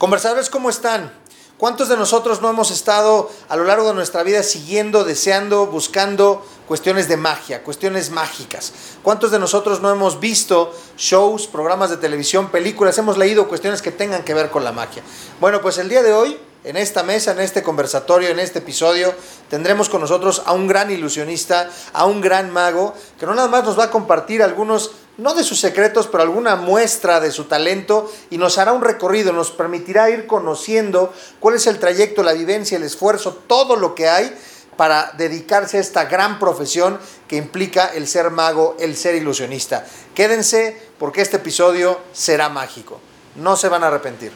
Conversadores, ¿cómo están? ¿Cuántos de nosotros no hemos estado a lo largo de nuestra vida siguiendo, deseando, buscando cuestiones de magia, cuestiones mágicas? ¿Cuántos de nosotros no hemos visto shows, programas de televisión, películas, hemos leído cuestiones que tengan que ver con la magia? Bueno, pues el día de hoy, en esta mesa, en este conversatorio, en este episodio, tendremos con nosotros a un gran ilusionista, a un gran mago, que no nada más nos va a compartir algunos no de sus secretos, pero alguna muestra de su talento y nos hará un recorrido, nos permitirá ir conociendo cuál es el trayecto, la vivencia, el esfuerzo, todo lo que hay para dedicarse a esta gran profesión que implica el ser mago, el ser ilusionista. Quédense porque este episodio será mágico. No se van a arrepentir.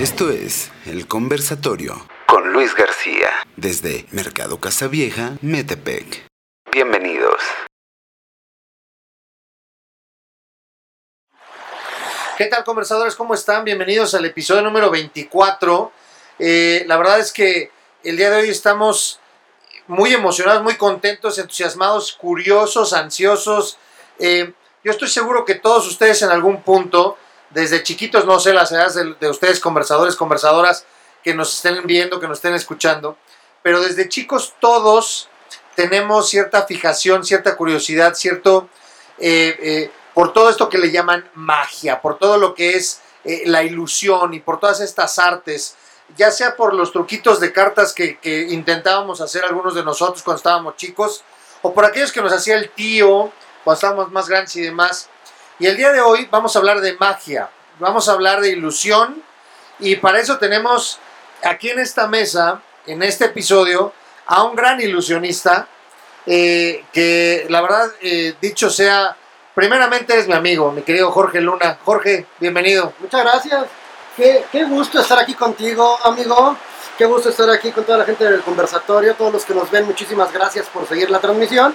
Esto es El Conversatorio con Luis García desde Mercado Casavieja, Metepec. Bienvenidos. ¿Qué tal conversadores? ¿Cómo están? Bienvenidos al episodio número 24. Eh, la verdad es que el día de hoy estamos muy emocionados, muy contentos, entusiasmados, curiosos, ansiosos. Eh, yo estoy seguro que todos ustedes en algún punto desde chiquitos, no sé las edades de, ustedes, conversadores, conversadoras, que nos estén viendo, que nos estén escuchando, pero desde chicos todos tenemos cierta fijación, cierta curiosidad, cierto, eh, eh, por todo esto que le llaman magia, por todo lo que es eh, la ilusión y por todas estas artes, ya sea por los truquitos de cartas que, que intentábamos hacer algunos de nosotros cuando estábamos chicos, o por aquellos que nos hacía el tío cuando estábamos más grandes y demás. Y el día de hoy vamos a hablar de magia, vamos a hablar de ilusión y para eso tenemos aquí en esta mesa, en este episodio, a un gran ilusionista eh, que la verdad, eh, dicho sea, primeramente es mi amigo, mi querido Jorge Luna. Jorge, bienvenido. Muchas gracias. Qué, qué gusto estar aquí contigo, amigo. Qué gusto estar aquí con toda la gente del conversatorio, todos los que nos ven, muchísimas gracias por seguir la transmisión.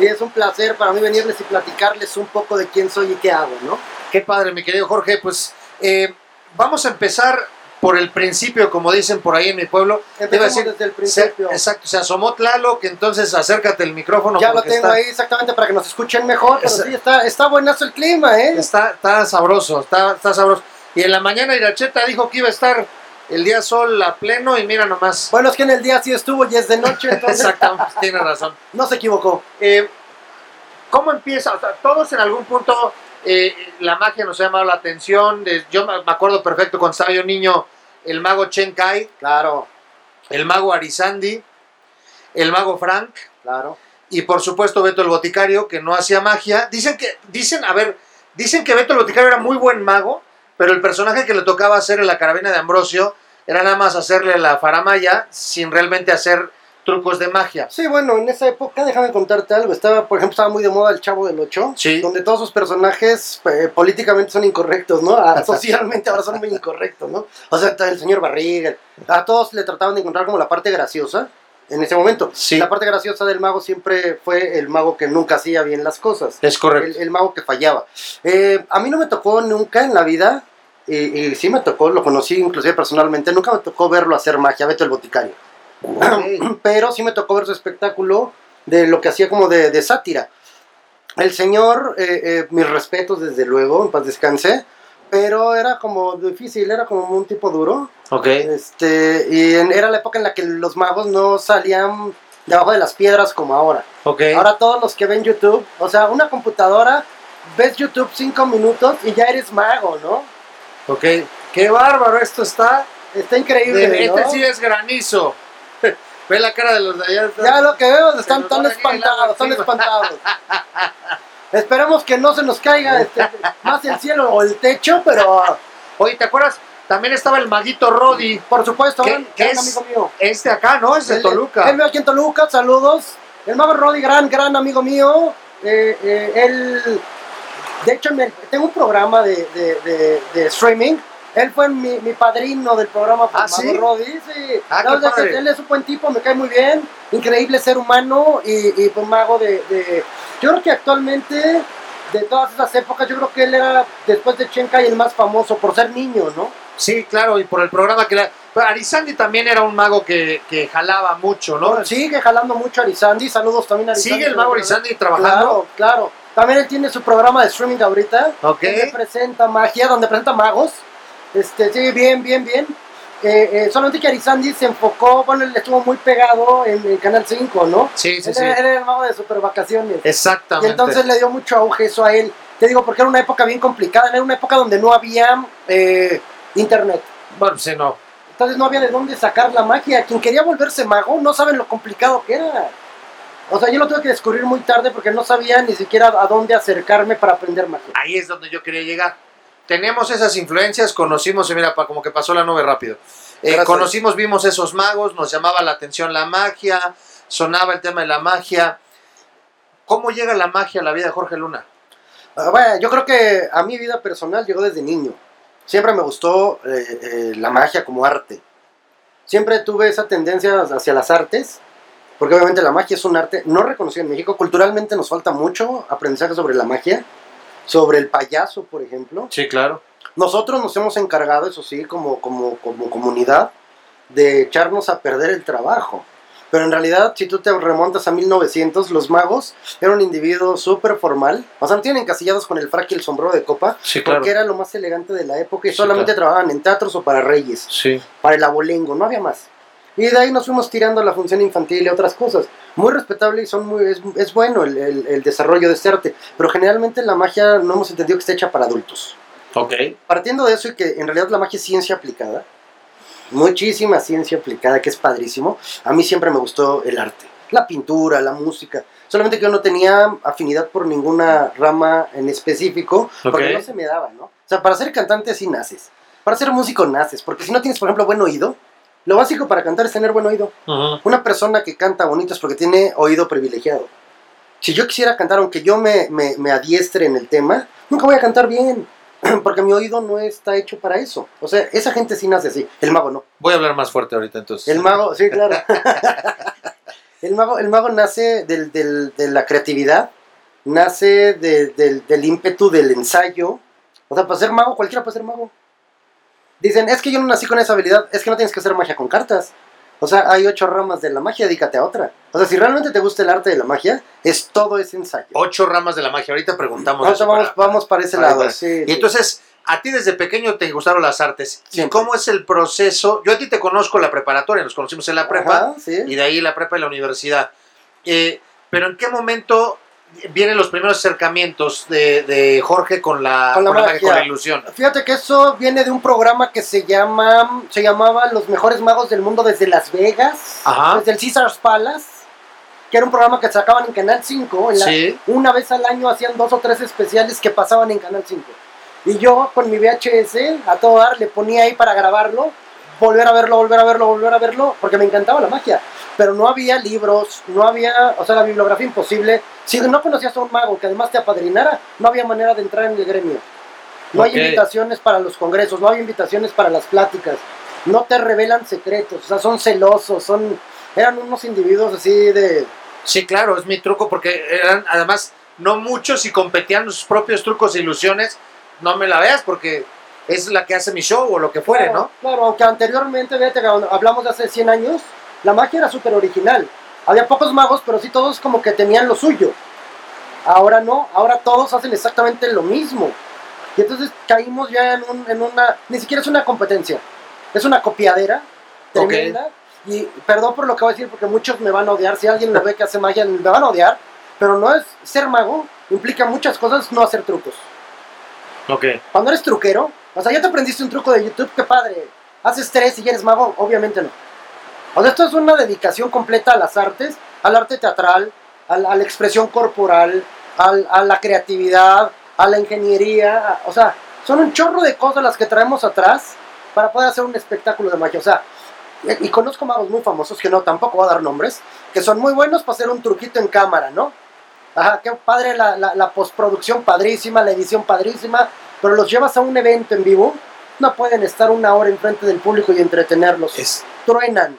Y es un placer para mí venirles y platicarles un poco de quién soy y qué hago, ¿no? Qué padre, mi querido Jorge. Pues eh, vamos a empezar por el principio, como dicen por ahí en mi pueblo. Empecemos desde el principio. exacto, se asomó Tlalo, que entonces acércate el micrófono. Ya lo tengo ahí exactamente para que nos escuchen mejor, pero sí, está, está buenazo el clima, ¿eh? Está, está sabroso, está, está sabroso. Y en la mañana Iracheta dijo que iba a estar el día sol a pleno y mira nomás. Bueno, es que en el día sí estuvo y es de noche, entonces. Exactamente, tiene razón. No se equivocó. Eh, ¿Cómo empieza? O sea, todos en algún punto eh, la magia nos ha llamado la atención. yo me acuerdo perfecto cuando estaba yo niño, el mago Chen Kai. Claro. El mago Arizandi. El mago Frank. Claro. Y por supuesto Beto el Boticario, que no hacía magia. Dicen que, dicen, a ver, dicen que Beto el Boticario era muy buen mago, pero el personaje que le tocaba hacer en la carabina de Ambrosio era nada más hacerle la faramaya sin realmente hacer trucos de magia. Sí, bueno, en esa época, déjame contarte algo, estaba, por ejemplo, estaba muy de moda el Chavo del Ocho, sí. donde todos sus personajes eh, políticamente son incorrectos, ¿no? Ah, socialmente ahora son muy incorrectos, ¿no? O sea, el señor Barriga, a todos le trataban de encontrar como la parte graciosa en ese momento. Sí. La parte graciosa del mago siempre fue el mago que nunca hacía bien las cosas. Es correcto. El, mago que fallaba. Eh, a mí no me tocó nunca en la vida y, sí me tocó, lo conocí inclusive personalmente, nunca me tocó verlo hacer magia, Beto el Boticario. Pero sí me tocó ver su espectáculo de lo que hacía como de, sátira. El señor, eh, eh, mis respetos desde luego, en paz descanse, pero era como difícil, era como un tipo duro. Ok. Este, y era la época en la que los magos no salían debajo de las piedras como ahora. Ok. Ahora todos los que ven YouTube, o sea, una computadora, ves YouTube cinco minutos y ya eres mago, ¿no? Ok, qué bárbaro, esto está. Está increíble. Este sí es granizo. Ve la cara de los de allá. Ya lo que veo, están tan espantados, están espantados. Esperemos que no se nos caiga este, más el cielo o el techo, pero. Oye, ¿te acuerdas? También estaba el maguito Rodi. Por supuesto, que, es amigo mío. Este acá, ¿no? Es de Toluca. Él aquí en Toluca, saludos. El mago Rodi, gran, gran amigo mío. Eh, eh, él de hecho, tengo un programa de, streaming. Él fue mi, padrino del programa ¿Ah, sí? Ah, él es un buen tipo, me cae muy bien. Increíble ser humano y, y pues mago de, Yo creo que actualmente, de todas esas épocas, yo creo que él era, después de Chenkai, el más famoso por ser niño, ¿no? Sí, claro, y por el programa que era. Pero Arizandi también era un mago que, que jalaba mucho, ¿no? Sigue jalando mucho Arizandi. Saludos también a Arizandi. ¿Sigue el mago Arizandi trabajando? Claro, claro. También él tiene su programa de streaming ahorita. Ok. Donde presenta magia, donde presenta magos. Este, sí, bien, bien, bien. Eh, eh, solamente que Arizandi se enfocó, bueno, él estuvo muy pegado en el Canal 5, ¿no? Sí, sí, Él sí. era, era el mago de super vacaciones. Y Exactamente. entonces le dio mucho auge eso a él. Te digo, porque era una época bien complicada, era una época donde no había eh, internet. Bueno, sí, no. Entonces no había de dónde sacar la magia. Quien quería volverse mago no saben lo complicado que era. O sea, yo lo tuve que descubrir muy tarde porque no sabía ni siquiera a dónde acercarme para aprender magia. Ahí es donde yo quería llegar. Tenemos esas influencias, conocimos, y mira, como que pasó la nube rápido. Eh, conocimos, vimos esos magos, nos llamaba la atención la magia, sonaba el tema de la magia. ¿Cómo llega la magia a la vida de Jorge Luna? Ah, bueno, yo creo que a mi vida personal llegó desde niño. Siempre me gustó eh, eh, la magia como arte. Siempre tuve esa tendencia hacia las artes, porque obviamente la magia es un arte no reconocido en México. Culturalmente nos falta mucho aprendizaje sobre la magia, sobre el payaso, por ejemplo. Sí, claro. Nosotros nos hemos encargado, eso sí, como, como, como comunidad, de echarnos a perder el trabajo. Pero en realidad, si tú te remontas a 1900, los magos eran un individuo súper formal. O sea, no tienen encasillados con el frac y el sombrero de copa, Sí, porque era lo más elegante de la época y Sí, solamente claro. trabajaban en teatros o para reyes, Sí. para el abolengo, no había más. Y de ahí nos fuimos tirando a la función infantil y otras cosas. Muy respetable y son muy, es, es bueno el, el- el desarrollo de este arte. Pero generalmente la magia no hemos entendido que está hecha para adultos. Ok. Partiendo de eso y que en realidad la magia es ciencia aplicada, muchísima ciencia aplicada, que es padrísimo, a mí siempre me gustó el arte, la pintura, la música, solamente que yo no tenía afinidad por ninguna rama en específico, porque Ok. no se me daba, ¿no? O sea, para ser cantante sí naces, para ser músico naces, porque si no tienes, por ejemplo, buen oído, lo básico para cantar es tener buen oído. Una persona que canta bonito es porque tiene oído privilegiado. Si yo quisiera cantar, aunque yo me, me, me adiestre en el tema, nunca voy a cantar bien. Porque mi oído no está hecho para eso. O sea, esa gente sí nace así. El mago no. Voy a hablar más fuerte ahorita entonces. El mago, sí, claro. el, mago, el mago nace del, del- de la creatividad, nace de- del, del ímpetu del ensayo. O sea, para ser mago, cualquiera puede ser mago. Dicen, es que yo no nací con esa habilidad, es que no tienes que hacer magia con cartas. O sea, hay ocho ramas de la magia, dedícate a otra. O sea, si realmente te gusta el arte de la magia, es todo ese ensayo. Ocho ramas de la magia. Ahorita preguntamos. Ahorita vamos, para- vamos para ese para- lado. para- sí, Y sí. entonces, a ti desde pequeño te gustaron las artes. ¿Y Siempre. cómo es el proceso? Yo a ti te conozco en la preparatoria, nos conocimos en la prepa Ajá, sí. y de ahí la prepa y la universidad. Eh, pero ¿en qué momento vienen los primeros acercamientos de, de Jorge con la, Con la con la magia, magia. con la ilusión? Fíjate que eso viene de un programa que se llama, se llamaba Los mejores magos del mundo desde Las Vegas, Ajá. desde el Caesars Palace, que era un programa que sacaban en Canal 5. en la- Sí. Una vez al año hacían dos o tres especiales que pasaban en Canal 5. Y yo con mi VHS a todo dar le ponía ahí para grabarlo, volver a verlo, volver a verlo, volver a verlo, porque me encantaba la magia. Pero no había libros, no había, o sea, la bibliografía imposible. Si no conocías a un mago que además te apadrinara, no había manera de entrar en el gremio. No Ok. hay invitaciones para los congresos, no hay invitaciones para las pláticas. No te revelan secretos, o sea, son celosos, son eran unos individuos así de Sí, claro, es mi truco porque eran además no muchos y competían sus propios trucos e ilusiones. No me la veas porque es la que hace mi show o lo que fuere, claro, ¿no? Claro, aunque anteriormente, cuando hablamos de hace 100 años, la magia era súper original. Había pocos magos, pero sí todos como que tenían lo suyo. Ahora no, ahora todos hacen exactamente lo mismo. Y entonces caímos ya en, un- en una, ni siquiera es una competencia, es una copiadera tremenda. Y perdón por lo que voy a decir, porque muchos me van a odiar. Si alguien lo ve que hace magia, me van a odiar. Pero no es ser mago, implica muchas cosas, no hacer trucos. Ok. Cuando eres truquero, o sea, ya te aprendiste un truco de YouTube, qué padre. Haces tres y ya eres mago, obviamente no. O sea, esto es una dedicación completa a las artes, al arte teatral, a la, a la expresión corporal, al- a la creatividad, a la ingeniería. o sea, son un chorro de cosas las que traemos atrás para poder hacer un espectáculo de magia. O sea, y, y conozco magos muy famosos, que no, tampoco voy a dar nombres, que son muy buenos para hacer un truquito en cámara, ¿no? Ajá, qué padre la, la, la postproducción padrísima, la edición padrísima, pero los llevas a un evento en vivo, no pueden estar una hora enfrente del público y entretenerlos. Es, Truenan.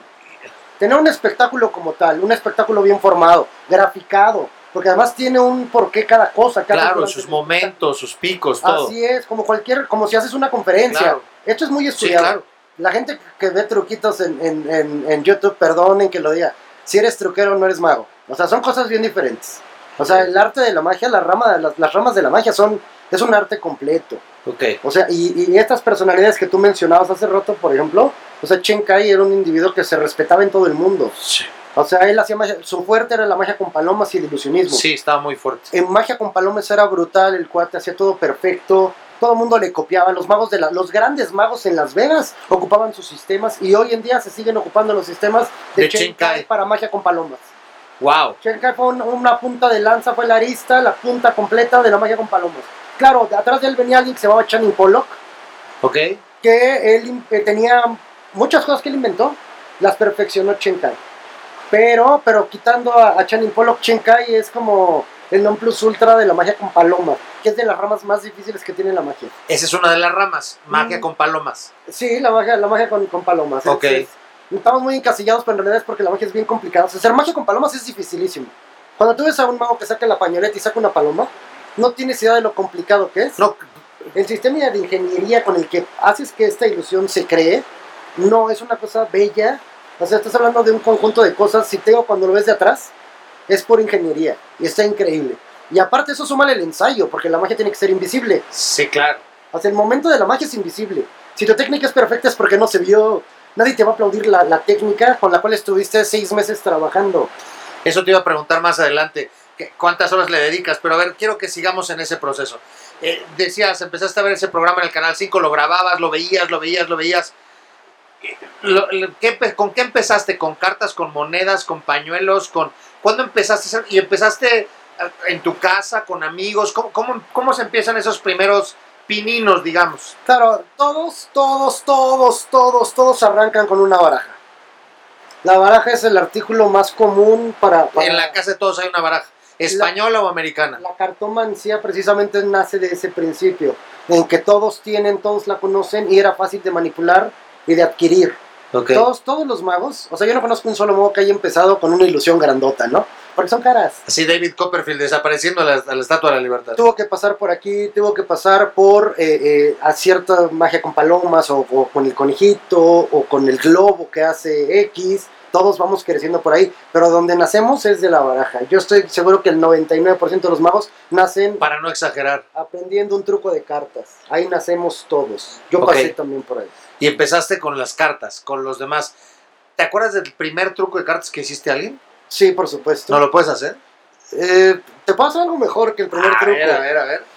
Tener un espectáculo como tal, un espectáculo bien formado, graficado, porque además tiene un porqué cada cosa. Cada claro, sus momentos, sus picos, todo. Así es, como cualquier, como si haces una conferencia. Claro. Esto es muy Sí, estudiado. claro. la gente que ve truquitos en, en, en, en YouTube, perdonen que lo diga, si eres truquero no eres mago. O sea, son cosas bien diferentes. O sea, el arte de la magia, la rama, las, las ramas de la magia son, es un arte completo. Ok. O sea, y, y estas personalidades que tú mencionabas hace rato, por ejemplo, o sea, Chen Kai era un individuo que se respetaba en todo el mundo. Sí. O sea, él hacía magia, su fuerte era la magia con palomas y el ilusionismo. Sí, estaba muy fuerte. En magia con palomas era brutal, el cuate hacía todo perfecto, todo el mundo le copiaba, los magos de la, los grandes magos en Las Vegas ocupaban sus sistemas y hoy en día se siguen ocupando los sistemas de, De Chen Chen Kai Kai. para magia con palomas. Wow. Chen Kai fue un- una punta de lanza, fue la arista, la punta completa de la magia con palomas. Claro, de atrás de él venía alguien que se llamaba Channing Pollock, Ok. que él eh, tenía muchas cosas que él inventó, las perfeccionó Chen Kai. Pero, pero quitando a, a Channing Pollock, Chen Kai es como el non plus ultra de la magia con palomas, que es de las ramas más difíciles que tiene la magia. Esa es una de las ramas. Magia Mm. con palomas. Sí, la magia, la magia con, con palomas. Ok. Es- es- estamos muy encasillados, pero en realidad es porque la magia es bien complicada. O sea, hacer magia con palomas es dificilísimo. Cuando tú ves a un mago que saca la pañoleta y saca una paloma, no tienes idea de lo complicado que es. No, El sistema de ingeniería con el que haces que esta ilusión se cree, no es una cosa bella. O sea, estás hablando de un conjunto de cosas. Si te digo cuando lo ves de atrás, es por ingeniería. Y está increíble. Y aparte eso suma el ensayo, porque la magia tiene que ser invisible. sí, claro. Sea, el momento de la magia es invisible. Si tu técnica es perfecta es porque no se vio. Nadie te va a aplaudir la, la técnica con la cual estuviste seis meses trabajando. Eso te iba a preguntar más adelante. ¿Cuántas horas le dedicas? Pero a ver, quiero que sigamos en ese proceso. Eh, decías, empezaste a ver ese programa en el Canal 5, lo grababas, lo veías, lo veías, lo veías. Eh, lo- lo- ¿qué ¿Con qué empezaste? ¿Con cartas, con monedas, con pañuelos? con ¿Cuándo empezaste? ¿Y empezaste eh, en tu casa, con amigos? ¿Cómo, cómo, cómo se empiezan esos primeros pininos, digamos? Claro, todos, todos, todos, todos, todos arrancan con una baraja. La baraja es el artículo más común para... para- En la casa de todos hay una baraja. ¿Española o americana? La cartomancia precisamente nace de ese principio, en que todos tienen, todos la conocen y era fácil de manipular y de adquirir. Ok. Todos, todos los magos, o sea, yo no conozco un solo mago que haya empezado con una ilusión grandota, ¿no? Porque son caras. Así David Copperfield desapareciendo a la, a la Estatua de la Libertad. Tuvo que pasar por aquí, tuvo que pasar por eh, eh, a cierta magia con palomas o, o con el conejito o con el globo que hace X. Todos vamos creciendo por ahí, pero donde nacemos es de la baraja. Yo estoy seguro que el 99% de los magos nacen Para no exagerar. aprendiendo un truco de cartas. Ahí nacemos todos. Yo pasé también por ahí. Y empezaste con las cartas, con los demás. ¿Te acuerdas del primer truco de cartas que hiciste a alguien? Sí, por supuesto. ¿No lo puedes hacer? Eh, Te puedo hacer algo mejor que el primer a truco. ver, a ver, a ver.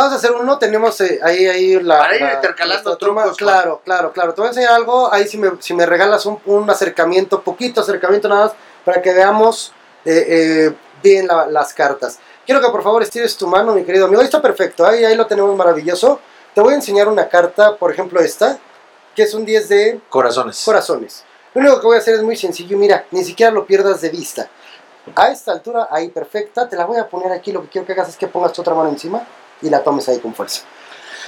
Vamos a hacer uno, tenemos eh, ahí, ahí la... Para ir la- intercalando trucos Claro, claro, claro. Te voy a enseñar algo, ahí si me, si me regalas un, un acercamiento, poquito acercamiento nada más, para que veamos eh, eh, bien la- las cartas. Quiero que por favor estires tu mano, mi querido amigo. Ahí está perfecto, ahí, ahí lo tenemos maravilloso. Te voy a enseñar una carta, por ejemplo esta, que es un 10 de Corazones. corazones. Lo único que voy a hacer es muy sencillo, mira, ni siquiera lo pierdas de vista. A esta altura, ahí perfecta, te la voy a poner aquí, lo que quiero que hagas es que pongas tu otra mano encima y la tomes ahí con fuerza.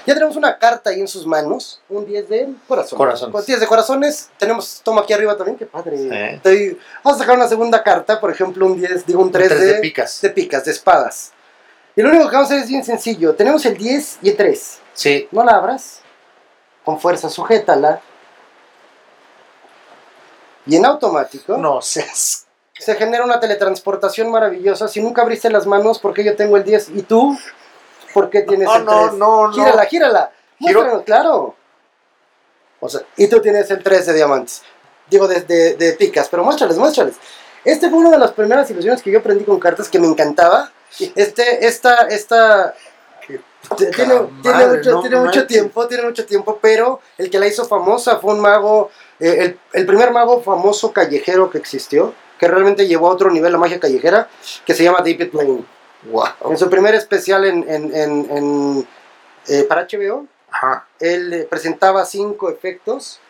Ya tenemos una carta ahí en sus manos, un 10 de corazones. Corazones. Pues 10 de corazones, tenemos, toma aquí arriba también, qué padre. Sí. Estoy- vamos a sacar una segunda carta, por ejemplo, un 10, digo un 3, Tres de, de picas. de picas, de espadas. Y lo único que vamos a hacer es bien sencillo, tenemos el 10 y el 3. Sí. No la abras. Con fuerza, sujétala. Y en automático No seas. se genera una teletransportación maravillosa. Si nunca abriste las manos, ¿por qué yo tengo el 10? ¿Y tú? ¿Por qué tienes No, el no, 3? no, no. Gírala, gírala. Giro. Muéstranos, claro. O sea, Y tú tienes el 3 de diamantes. Digo, de, de- de picas. Pero muéstrales, muéstrales. Este fue una de las primeras ilusiones que yo aprendí con cartas que me encantaba. Este, esta, esta, tiene, tiene mucho, no tiene mucho manches. tiempo, tiene mucho tiempo, pero el que la hizo famosa fue un mago, eh, el, el primer mago famoso callejero que existió, que realmente llevó a otro nivel la magia callejera, que se llama David Blaine. Wow. En su primer especial en, en, en- en, eh, para HBO, Ajá. él eh, presentaba cinco efectos,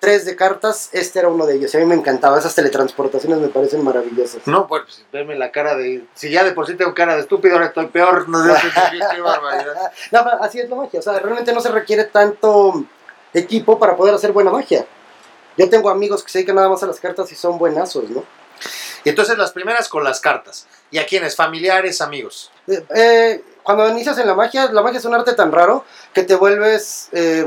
tres de cartas, este era uno de ellos. y A mí me encantaba, esas teletransportaciones me parecen maravillosas. No, pues verme la cara de. Si ya de por sí tengo cara de estúpido, ahora estoy peor. No sé qué, qué barbaridad. No, así es la magia, o sea, realmente no se requiere tanto equipo para poder hacer buena magia. Yo tengo amigos que se dedican nada más a las cartas y son buenazos, ¿no? Y entonces las primeras con las cartas. ¿Y a quiénes? Familiares, amigos. Eh, eh, cuando inicias en la magia, la magia es un arte tan raro que te vuelves... eh,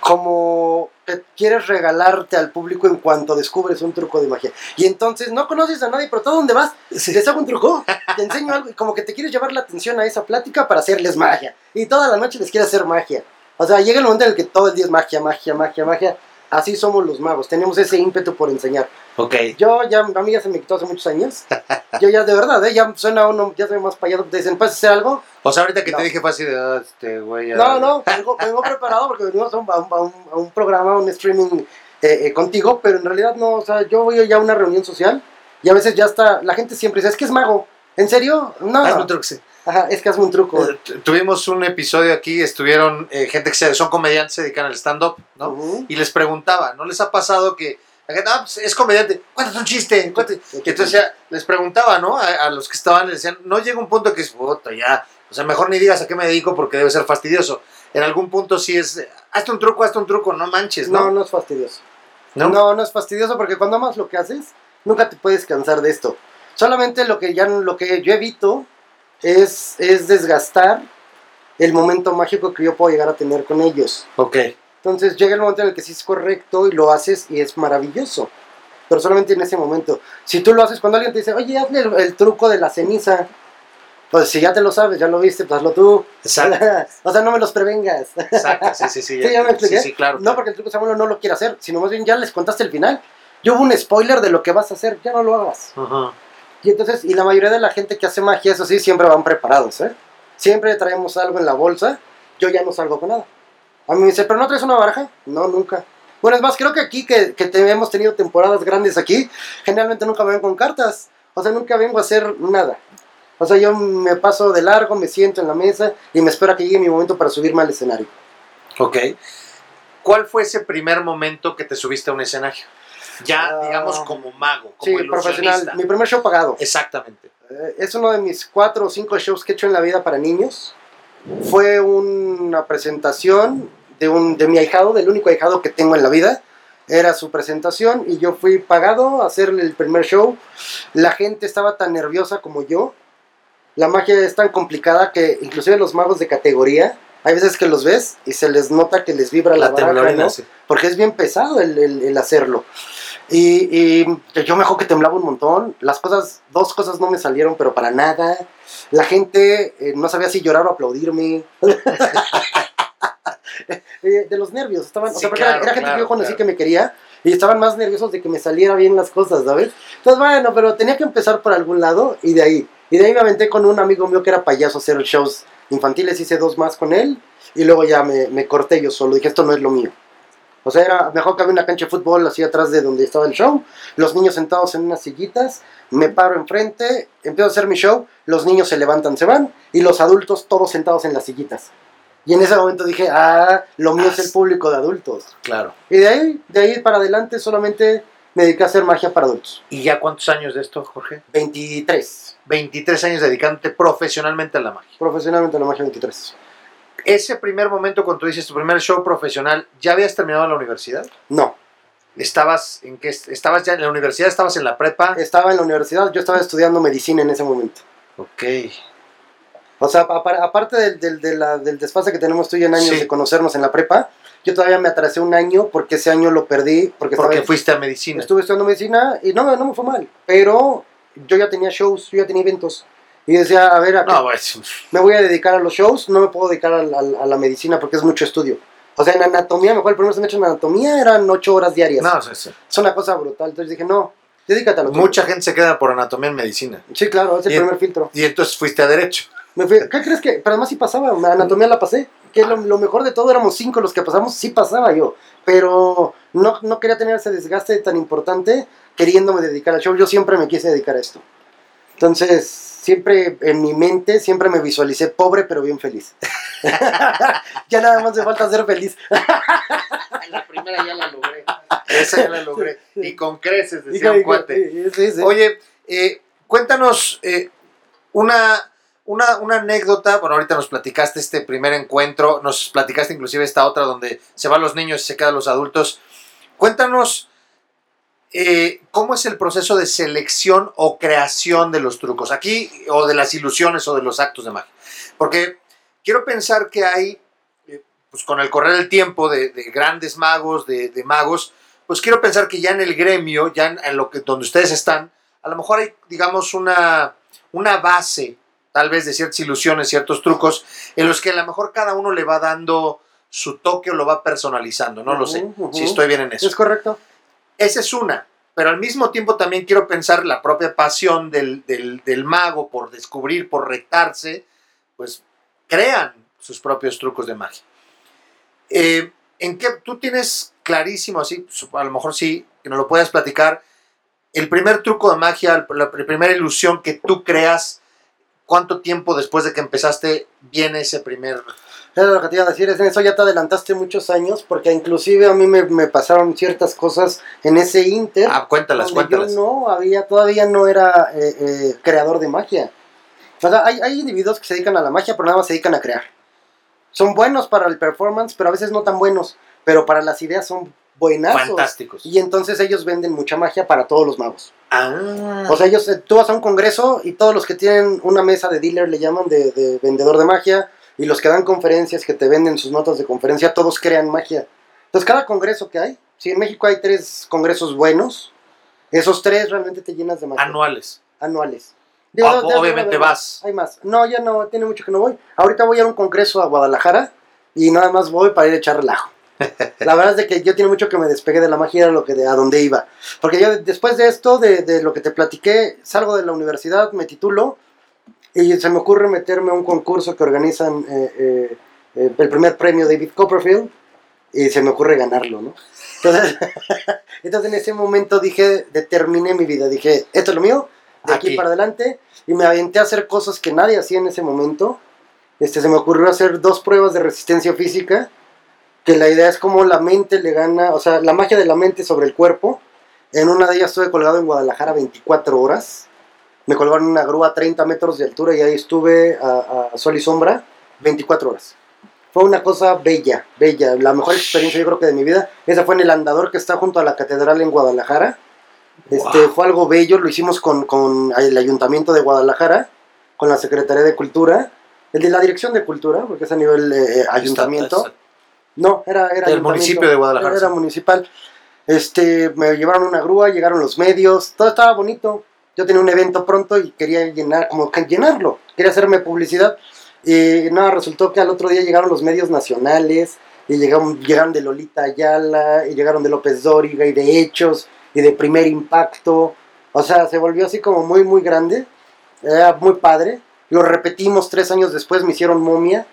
como que quieres regalarte al público en cuanto descubres un truco de magia. Y entonces no conoces a nadie, pero todo donde vas, Sí. les hago un truco, te enseño algo, y como que te quieres llevar la atención a esa plática para hacerles magia. Y toda la noche les quieres hacer magia. O sea, llega el momento en el que todo el día es magia, magia, magia, magia. Así somos los magos, tenemos ese ímpetu por enseñar. Ok. Yo ya, a mí ya se me quitó hace muchos años. Yo ya de verdad, ¿eh? ya suena uno, ya soy más payaso. Te dicen, ¿puedes hacer algo? O sea, ahorita que No. te dije así de, ah, este güey. ya- No, no, vengo, vengo preparado porque venimos a un, a un- a un- a un programa, un streaming eh, eh, contigo, pero en realidad no, o sea, yo voy ya a una reunión social y a veces ya está, la gente siempre dice, es que es mago. ¿En serio? No. Hazme un truco, sí. Ajá, es que hazme un truco. Eh, tu- Tuvimos un episodio aquí, estuvieron eh, gente que se- son comediantes, se dedican al stand-up, ¿no? Y les preguntaba, ¿no les ha pasado que la gente, ah, pues, es comediante, cuéntate un chiste, cuéntate. Y entonces ya les preguntaba, ¿no? A, a los que estaban, les decían, no llega un punto que es, puta, ya, o sea, mejor ni digas a qué me dedico porque debe ser fastidioso. En algún punto sí es, hazte un truco, hazte un truco, no manches, No, ¿no? no es fastidioso. ¿No? No, no es fastidioso porque cuando amas lo que haces, nunca te puedes cansar de esto. Solamente lo que ya lo que yo evito es, es desgastar el momento mágico que yo puedo llegar a tener con ellos. Ok. Entonces llega el momento en el que sí es correcto y lo haces y es maravilloso. Pero solamente en ese momento. Si tú lo haces cuando alguien te dice, oye, hazle el, el truco de la ceniza. Pues si ya te lo sabes, ya lo viste, pues hazlo tú. Exacto, o sea, no me los prevengas. exacto, sí, sí, sí. Sí, ya me expliqué. Sí, sí, claro. No porque el truco Samuel no lo quiera hacer, sino más bien ya les contaste el final. Yo hubo un spoiler de lo que vas a hacer, ya no lo hagas. Ajá. Y entonces, y la mayoría de la gente que hace magia, eso sí, siempre van preparados, ¿eh? Siempre traemos algo en la bolsa, yo ya no salgo con nada. A mí me dice, ¿pero no traes una baraja? No, nunca. Bueno, es más, creo que aquí que, que te- hemos tenido temporadas grandes aquí, generalmente nunca me ven con cartas. O sea, nunca vengo a hacer nada. O sea, yo me paso de largo, me siento en la mesa y me espero a que llegue mi momento para subirme al escenario. Ok. ¿Cuál fue ese primer momento que te subiste a un escenario? Ya, Ah. digamos, como mago, como Sí, profesional. Mi primer show pagado. Exactamente. Eh, es uno de mis cuatro o cinco shows que he hecho en la vida para niños. Fue una presentación de, un, de mi ahijado, del único ahijado que tengo en la vida. Era su presentación y yo fui pagado a hacerle el primer show. La gente estaba tan nerviosa como yo. La magia es tan complicada que inclusive los magos de categoría, hay veces que los ves y se les nota que les vibra la, La baraja, ¿no? sí. porque es bien pesado el, el- el hacerlo. Y, y yo me acuerdo que temblaba un montón. Las cosas, dos cosas no me salieron, pero para nada. La gente eh, no sabía si llorar o aplaudirme. Eh, de los nervios, estaban, o sea, claro, era, era gente claro, que yo conocí claro. que me quería y estaban más nerviosos de que me saliera bien las cosas, ¿sabes? Entonces, bueno, pero tenía que empezar por algún lado y de ahí. Y de ahí me aventé con un amigo mío que era payaso a hacer shows infantiles, hice dos más con él y luego ya me, me corté yo solo, dije, esto no es lo mío. O sea, era mejor que había una cancha de fútbol así atrás de donde estaba el show, los niños sentados en unas sillitas, me paro enfrente, empiezo a hacer mi show, los niños se levantan, se van, y los adultos todos sentados en las sillitas. Y en ese momento dije, ah, lo mío es el público de adultos. Claro. Y de ahí, de ahí para adelante solamente me dediqué a hacer magia para adultos. ¿Y ya cuántos años de esto, Jorge? 23. 23 años dedicándote profesionalmente a la magia. Profesionalmente a la magia 23. Ese primer momento cuando tú dices tu primer show profesional, ¿ya habías terminado la universidad? No, ¿Estabas en qué? ¿Estabas ya en la universidad? ¿Estabas en la prepa? estaba en la universidad, yo estaba estudiando medicina en ese momento. Ok. O sea, apa- aparte del, del, de la- del desfase que tenemos tú y yo en años Sí. de conocernos en la prepa, yo todavía me atrasé un año porque ese año lo perdí. Porque, Porque estaba- fuiste a medicina. estuve estudiando medicina y no, no me fue mal. Pero yo ya tenía shows, yo ya tenía eventos. Y decía, a ver, ¿a No, pues, me voy a dedicar a los shows, no me puedo dedicar al- al- a, la medicina porque es mucho estudio. O sea, en anatomía, mejor el primer semestre en anatomía eran ocho horas diarias. no, sí, sí. Es una cosa brutal. Entonces dije, no, dedícate a lo. Mucha gente se queda por anatomía en medicina. Sí, claro, es el Y- primer filtro. Y entonces fuiste a derecho. Me fui- ¿Qué crees que? Pero además sí pasaba, anatomía la pasé. Que lo, lo mejor de todo éramos cinco los que pasamos, sí pasaba yo. Pero no, no quería tener ese desgaste tan importante queriéndome dedicar al show. Yo siempre me quise dedicar a esto. Entonces, siempre en mi mente, siempre me visualicé pobre pero bien feliz. ya nada más me falta ser feliz. la primera ya la logré. Esa ya la logré. Y con creces, decía un cuate. Oye, eh, cuéntanos eh, una, una, una anécdota. Bueno, ahorita nos platicaste este primer encuentro, nos platicaste inclusive esta otra donde se van los niños y se quedan los adultos. Cuéntanos eh, cómo es el proceso de selección o creación de los trucos aquí, o de las ilusiones o de los actos de magia. Porque quiero pensar que hay, eh, pues con el correr del tiempo de, de grandes magos, de, de magos, pues quiero pensar que ya en el gremio, ya en, en lo que donde ustedes están, a lo mejor hay, digamos, una, una base, tal vez de ciertas ilusiones, ciertos trucos, en los que a lo mejor cada uno le va dando su toque o lo va personalizando, no lo sé, si estoy bien en eso. Es correcto. Esa es una, pero al mismo tiempo también quiero pensar la propia pasión del, del- del mago por descubrir, por retarse, pues crean sus propios trucos de magia. Eh, ¿En qué tú tienes clarísimo, así, a lo mejor sí, que nos lo puedas platicar, el primer truco de magia, la pr- primera ilusión que tú creas, cuánto tiempo después de que empezaste viene ese primer... Era lo que te iba a decir, es en eso ya te adelantaste muchos años, porque inclusive a mí me, me pasaron ciertas cosas en ese inter. Ah, cuéntalas, cuéntalas. Yo no había, todavía no era eh, eh, creador de magia. O sea, hay, hay individuos que se dedican a la magia, pero nada más se dedican a crear. Son buenos para el performance, pero a veces no tan buenos. Pero para las ideas son buenazos. Fantásticos. Y entonces ellos venden mucha magia para todos los magos. Ah, O sea, ellos, eh, tú vas a un congreso y todos los que tienen una mesa de dealer le llaman de, de vendedor de magia y los que dan conferencias, que te venden sus notas de conferencia, todos crean magia. Entonces, cada congreso que hay, si en México hay tres congresos buenos, esos tres realmente te llenas de magia. anuales. Anuales. Ah, obviamente vas. Hay más. No, ya no, tiene mucho que no voy. Ahorita voy a un congreso a Guadalajara y nada más voy para ir a echar relajo. La verdad es de que yo tiene mucho que me despegué de la magia, era lo que de, a donde iba. Porque yo después de esto, de, de lo que te platiqué, salgo de la universidad, me titulo y se me ocurre meterme a un concurso que organizan eh, eh, eh, el primer premio David Copperfield y se me ocurre ganarlo, ¿no? Entonces, entonces en ese momento dije, determiné mi vida, dije, esto es lo mío, de aquí, Aquí. para adelante, y me aventé a hacer cosas que nadie hacía en ese momento. Este, se me ocurrió hacer dos pruebas de resistencia física, que la idea es como la mente le gana, o sea, la magia de la mente sobre el cuerpo. En una de ellas estuve colgado en Guadalajara 24 horas. Me colgaron en una grúa a 30 metros de altura y ahí estuve a, a sol y sombra 24 horas. Fue una cosa bella, bella. La mejor experiencia yo creo que de mi vida. Esa fue en el andador que está junto a la catedral en Guadalajara. Este, Wow. Fue algo bello, lo hicimos con, con el Ayuntamiento de Guadalajara, con la Secretaría de Cultura, el de la Dirección de Cultura, porque es a nivel eh, ayuntamiento. Está- está- No, era, era Del municipio de Guadalajara, Era, municipal. Este, me llevaron una grúa, llegaron los medios, todo estaba bonito. Yo tenía un evento pronto y quería llenar, como que llenarlo, quería hacerme publicidad. Y nada, resultó que al otro día llegaron los medios nacionales, y llegaron, llegaron de Lolita Ayala, y llegaron de López Dóriga, y de Hechos, y de Primer Impacto. O sea, se volvió así como muy, muy grande. Era muy padre. Lo repetimos tres años después, me hicieron momia,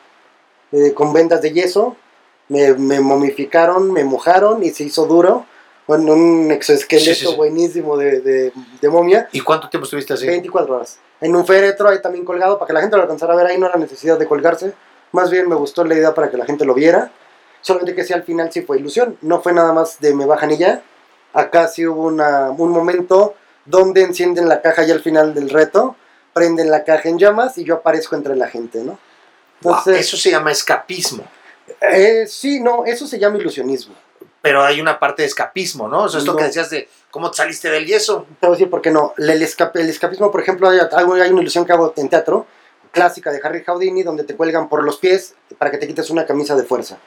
eh, con vendas de yeso. Me, me momificaron, me mojaron y se hizo duro. Con un exoesqueleto Sí, sí, sí. buenísimo de, de, de momia. ¿Y cuánto tiempo estuviste así? 24 horas. En un féretro ahí también colgado para que la gente lo alcanzara a ver. Ahí no era necesidad de colgarse. Más bien me gustó la idea para que la gente lo viera. Solamente que sí, al final sí fue ilusión. No fue nada más de me bajan y ya. Acá sí hubo una, un momento donde encienden la caja ya al final del reto. Prenden la caja en llamas y yo aparezco entre la gente, ¿no? Wow, Entonces, eso se llama escapismo. Eh, sí, no, eso se llama ilusionismo. Pero hay una parte de escapismo, ¿no? O sea, esto No. que decías de cómo te saliste del yeso. Te voy a decir por qué no. El, escape- el escapismo, por ejemplo, hay, hay una ilusión que hago en teatro, clásica de Harry Houdini, donde te cuelgan por los pies para que te quites una camisa de fuerza.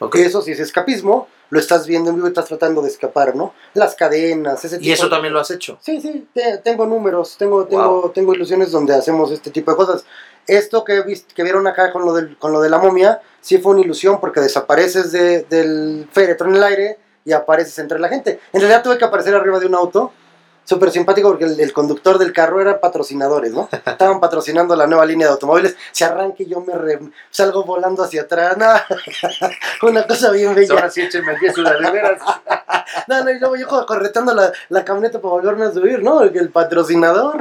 Ok. Eso sí es escapismo, lo estás viendo en vivo y estás tratando de escapar, ¿no? Las cadenas, ese tipo Y eso de- también lo has hecho. Sí, sí, te- tengo números, tengo, tengo, tengo ilusiones donde hacemos este tipo de cosas. Esto que, que vieron acá con lo, del, con lo de la momia, sí fue una ilusión porque desapareces de- del féretro en el aire y apareces entre la gente. En realidad tuve que aparecer arriba de un auto, súper simpático porque el, el conductor del carro eran patrocinadores, ¿no? Estaban patrocinando la nueva línea de automóviles. Se arranca y yo me re- salgo volando hacia atrás. No, una cosa bien bella. Ahora sí, échenme el yeso de veras. No, no, y luego yo correteando la, la camioneta para volverme a subir, ¿no? El patrocinador.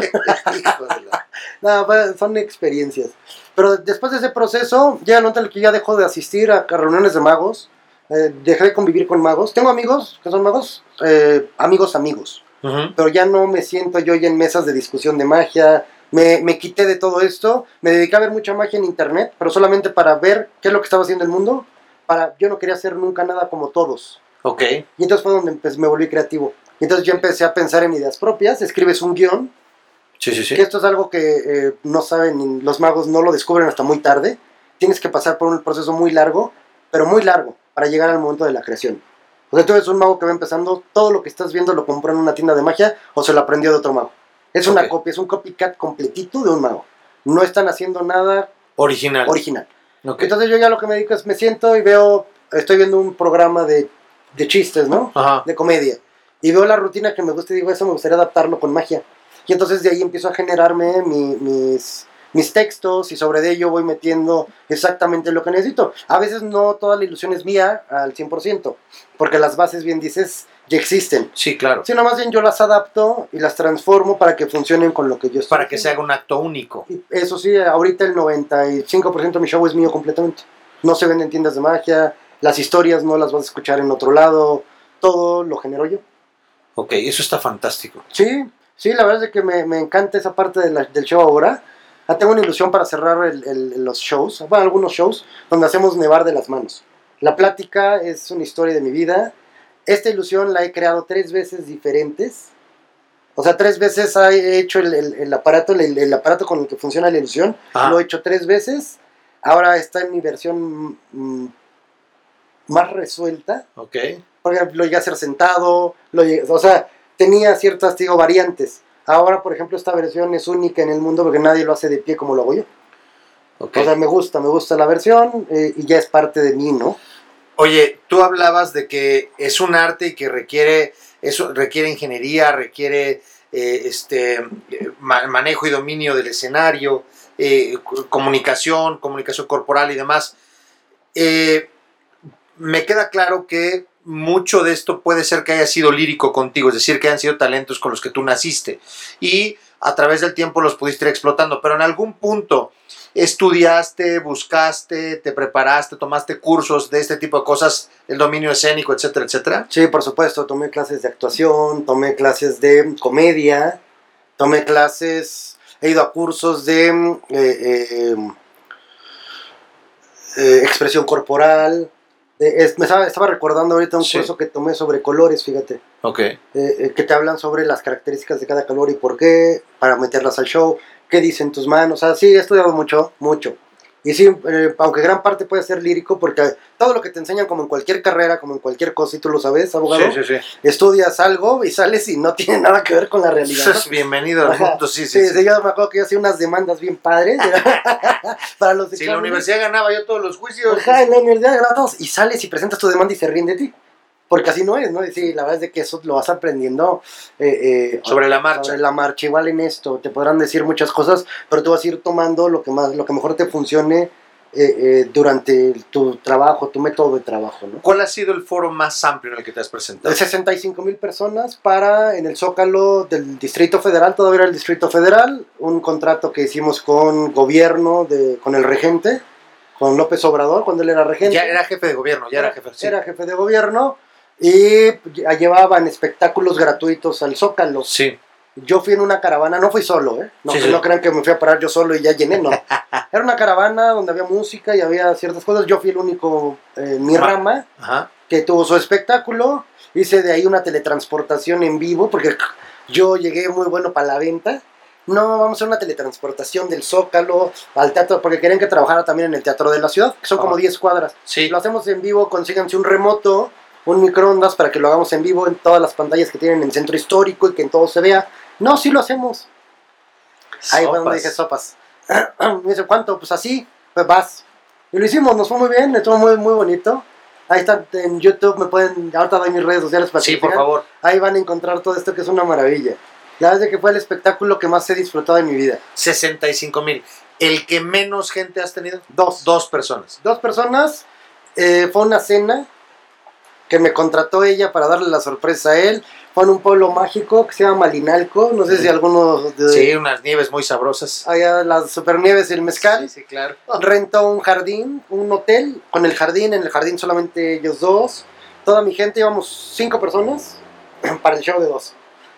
No, son experiencias. Pero después de ese proceso, ya no que ya dejo de asistir a reuniones de magos. eh, dejé de convivir con magos. Tengo amigos que son magos, eh, amigos amigos. Pero ya no me siento yo ya en mesas de discusión de magia. Me, me quité de todo esto. Me dediqué a ver mucha magia en internet, pero solamente para ver qué es lo que estaba haciendo el mundo. Para, yo no quería hacer nunca nada como todos. Ok. Y entonces fue donde me volví creativo. Y entonces yo empecé a pensar en ideas propias. Escribes un guion Sí, sí, sí. que esto es algo que eh, no saben, los magos no lo descubren hasta muy tarde. Tienes que pasar por un proceso muy largo pero muy largo, para llegar al momento de la creación. O sea, tú eres un mago que va empezando, todo lo que estás viendo lo compró en una tienda de magia o se lo aprendió de otro mago. Es una copia, es un copycat completito de un mago. No están haciendo nada Original. original. Entonces yo ya lo que me dedico es, me siento y veo, estoy viendo un programa de, de chistes, ¿no? Ajá. De comedia. Y veo la rutina que me gusta y digo, eso me gustaría adaptarlo con magia. Y entonces de ahí empiezo a generarme mi- mis, mis textos y sobre de ello voy metiendo exactamente lo que necesito. A veces no toda la ilusión es mía al 100%, porque las bases, bien dices, ya existen. Sí, claro. Sino más bien yo las adapto y las transformo para que funcionen con lo que yo estoy Para que se haga un acto único. Y Eso sí, ahorita el 95% de mi show es mío completamente. No se venden tiendas de magia, las historias no las vas a escuchar en otro lado, todo lo genero yo. Ok, eso está fantástico. Sí, sí, la verdad es que me, me encanta esa parte de la- del show ahora. Ah, tengo una ilusión para cerrar el- el- los shows, bueno, algunos shows, donde hacemos nevar de las manos. La plática es una historia de mi vida. Esta ilusión la he creado tres veces diferentes. O sea, tres veces he hecho el, el- aparato, el, aparato con el que funciona la ilusión. Ajá. Lo he hecho tres veces. Ahora está en mi versión mm, más resuelta. Ok. Por ejemplo, lo llegué a hacer sentado. Lo llegué- o sea, tenía ciertas, digo, variantes. Ahora, por ejemplo, esta versión es única en el mundo porque nadie lo hace de pie como lo hago yo. O sea, me gusta, me gusta la versión eh, y ya es parte de mí, ¿no? Oye, tú hablabas de que es un arte y que requiere, eso requiere ingeniería, requiere eh, este ma- manejo y dominio del escenario, eh, comunicación, comunicación corporal y demás. Me queda claro que mucho de esto puede ser que haya sido lírico contigo, es decir, que hayan sido talentos con los que tú naciste y a través del tiempo los pudiste ir explotando, pero en algún punto estudiaste, buscaste, te preparaste, tomaste cursos de este tipo de cosas, el dominio escénico, etcétera, etcétera. Sí, por supuesto, tomé clases de actuación, tomé clases de comedia, tomé clases, he ido a cursos de eh, eh, eh, expresión corporal. Eh, es- me estaba, estaba recordando ahorita un Sí. curso que tomé sobre colores, fíjate. Ok. eh, eh, que te hablan sobre las características de cada color y por qué, para meterlas al show, qué dicen tus manos. O sea, sí, he estudiado mucho, mucho. Y sí, eh, aunque gran parte puede ser lírico, porque todo lo que te enseñan, como en cualquier carrera, como en cualquier cosa, y tú lo sabes, abogado, Sí, sí, sí. estudias algo y sales y no tiene nada que ver con la realidad. ¿no? Bienvenido al mundo, sí, sí. Sí, yo me acuerdo que yo hacía unas demandas bien padres para los Si la universidad ganaba yo todos los juicios. Ajá, en la universidad de grados y sales y presentas tu demanda y se ríen de ti. Porque así no es, ¿no? Y sí, la verdad es de que eso lo vas aprendiendo eh, eh, Sobre la marcha. sobre la marcha. Igual en esto, te podrán decir muchas cosas, pero tú vas a ir tomando lo que más, lo que mejor te funcione eh, eh, durante tu trabajo, tu método de trabajo, ¿no? ¿Cuál ha sido el foro más amplio en el que te has presentado? De 65 mil personas para en el Zócalo del Distrito Federal, todavía era el Distrito Federal, un contrato que hicimos con gobierno, de, con el regente, con López Obrador, cuando él era regente. Ya era jefe de gobierno, ya era jefe. sí. Era jefe de gobierno y llevaban espectáculos gratuitos al Zócalo. Sí. Yo fui en una caravana, no fui solo, ¿eh? No, Sí, que sí. no crean que me fui a parar yo solo y ya llené, no. Era una caravana donde había música y había ciertas cosas. Yo fui el único eh, en mi rama Ajá. que tuvo su espectáculo. Hice de ahí una teletransportación en vivo porque yo llegué muy bueno para la venta. No, vamos a hacer una teletransportación del Zócalo al teatro, porque querían que trabajara también en el Teatro de la Ciudad, que son como Ajá. 10 cuadras. Sí. Lo hacemos en vivo, consíganse un remoto, un microondas para que lo hagamos en vivo en todas las pantallas que tienen en centro histórico y que en todo se vea. No, sí lo hacemos. Ahí fue donde dije sopas. Me dice, ¿cuánto? Pues así, pues vas. Y lo hicimos, nos fue muy bien, estuvo muy, muy bonito. Ahí está en YouTube, me pueden, ahorita doy mis redes sociales para que Sí, por sigan. favor. Ahí van a encontrar todo esto que es una maravilla. La verdad es que fue el espectáculo que más he disfrutado en mi vida. 65 mil. ¿El que menos gente has tenido? Dos. Dos personas. Dos personas, eh, fue una cena que me contrató ella para darle la sorpresa a él. Fue en un pueblo mágico que se llama Malinalco. No sé si algunos de Sí, unas nieves muy sabrosas. allá las supernieves y el mezcal. Sí, sí, claro. Rentó un jardín, un hotel con el jardín. En el jardín solamente ellos dos. Toda mi gente, íbamos cinco personas para el show de dos.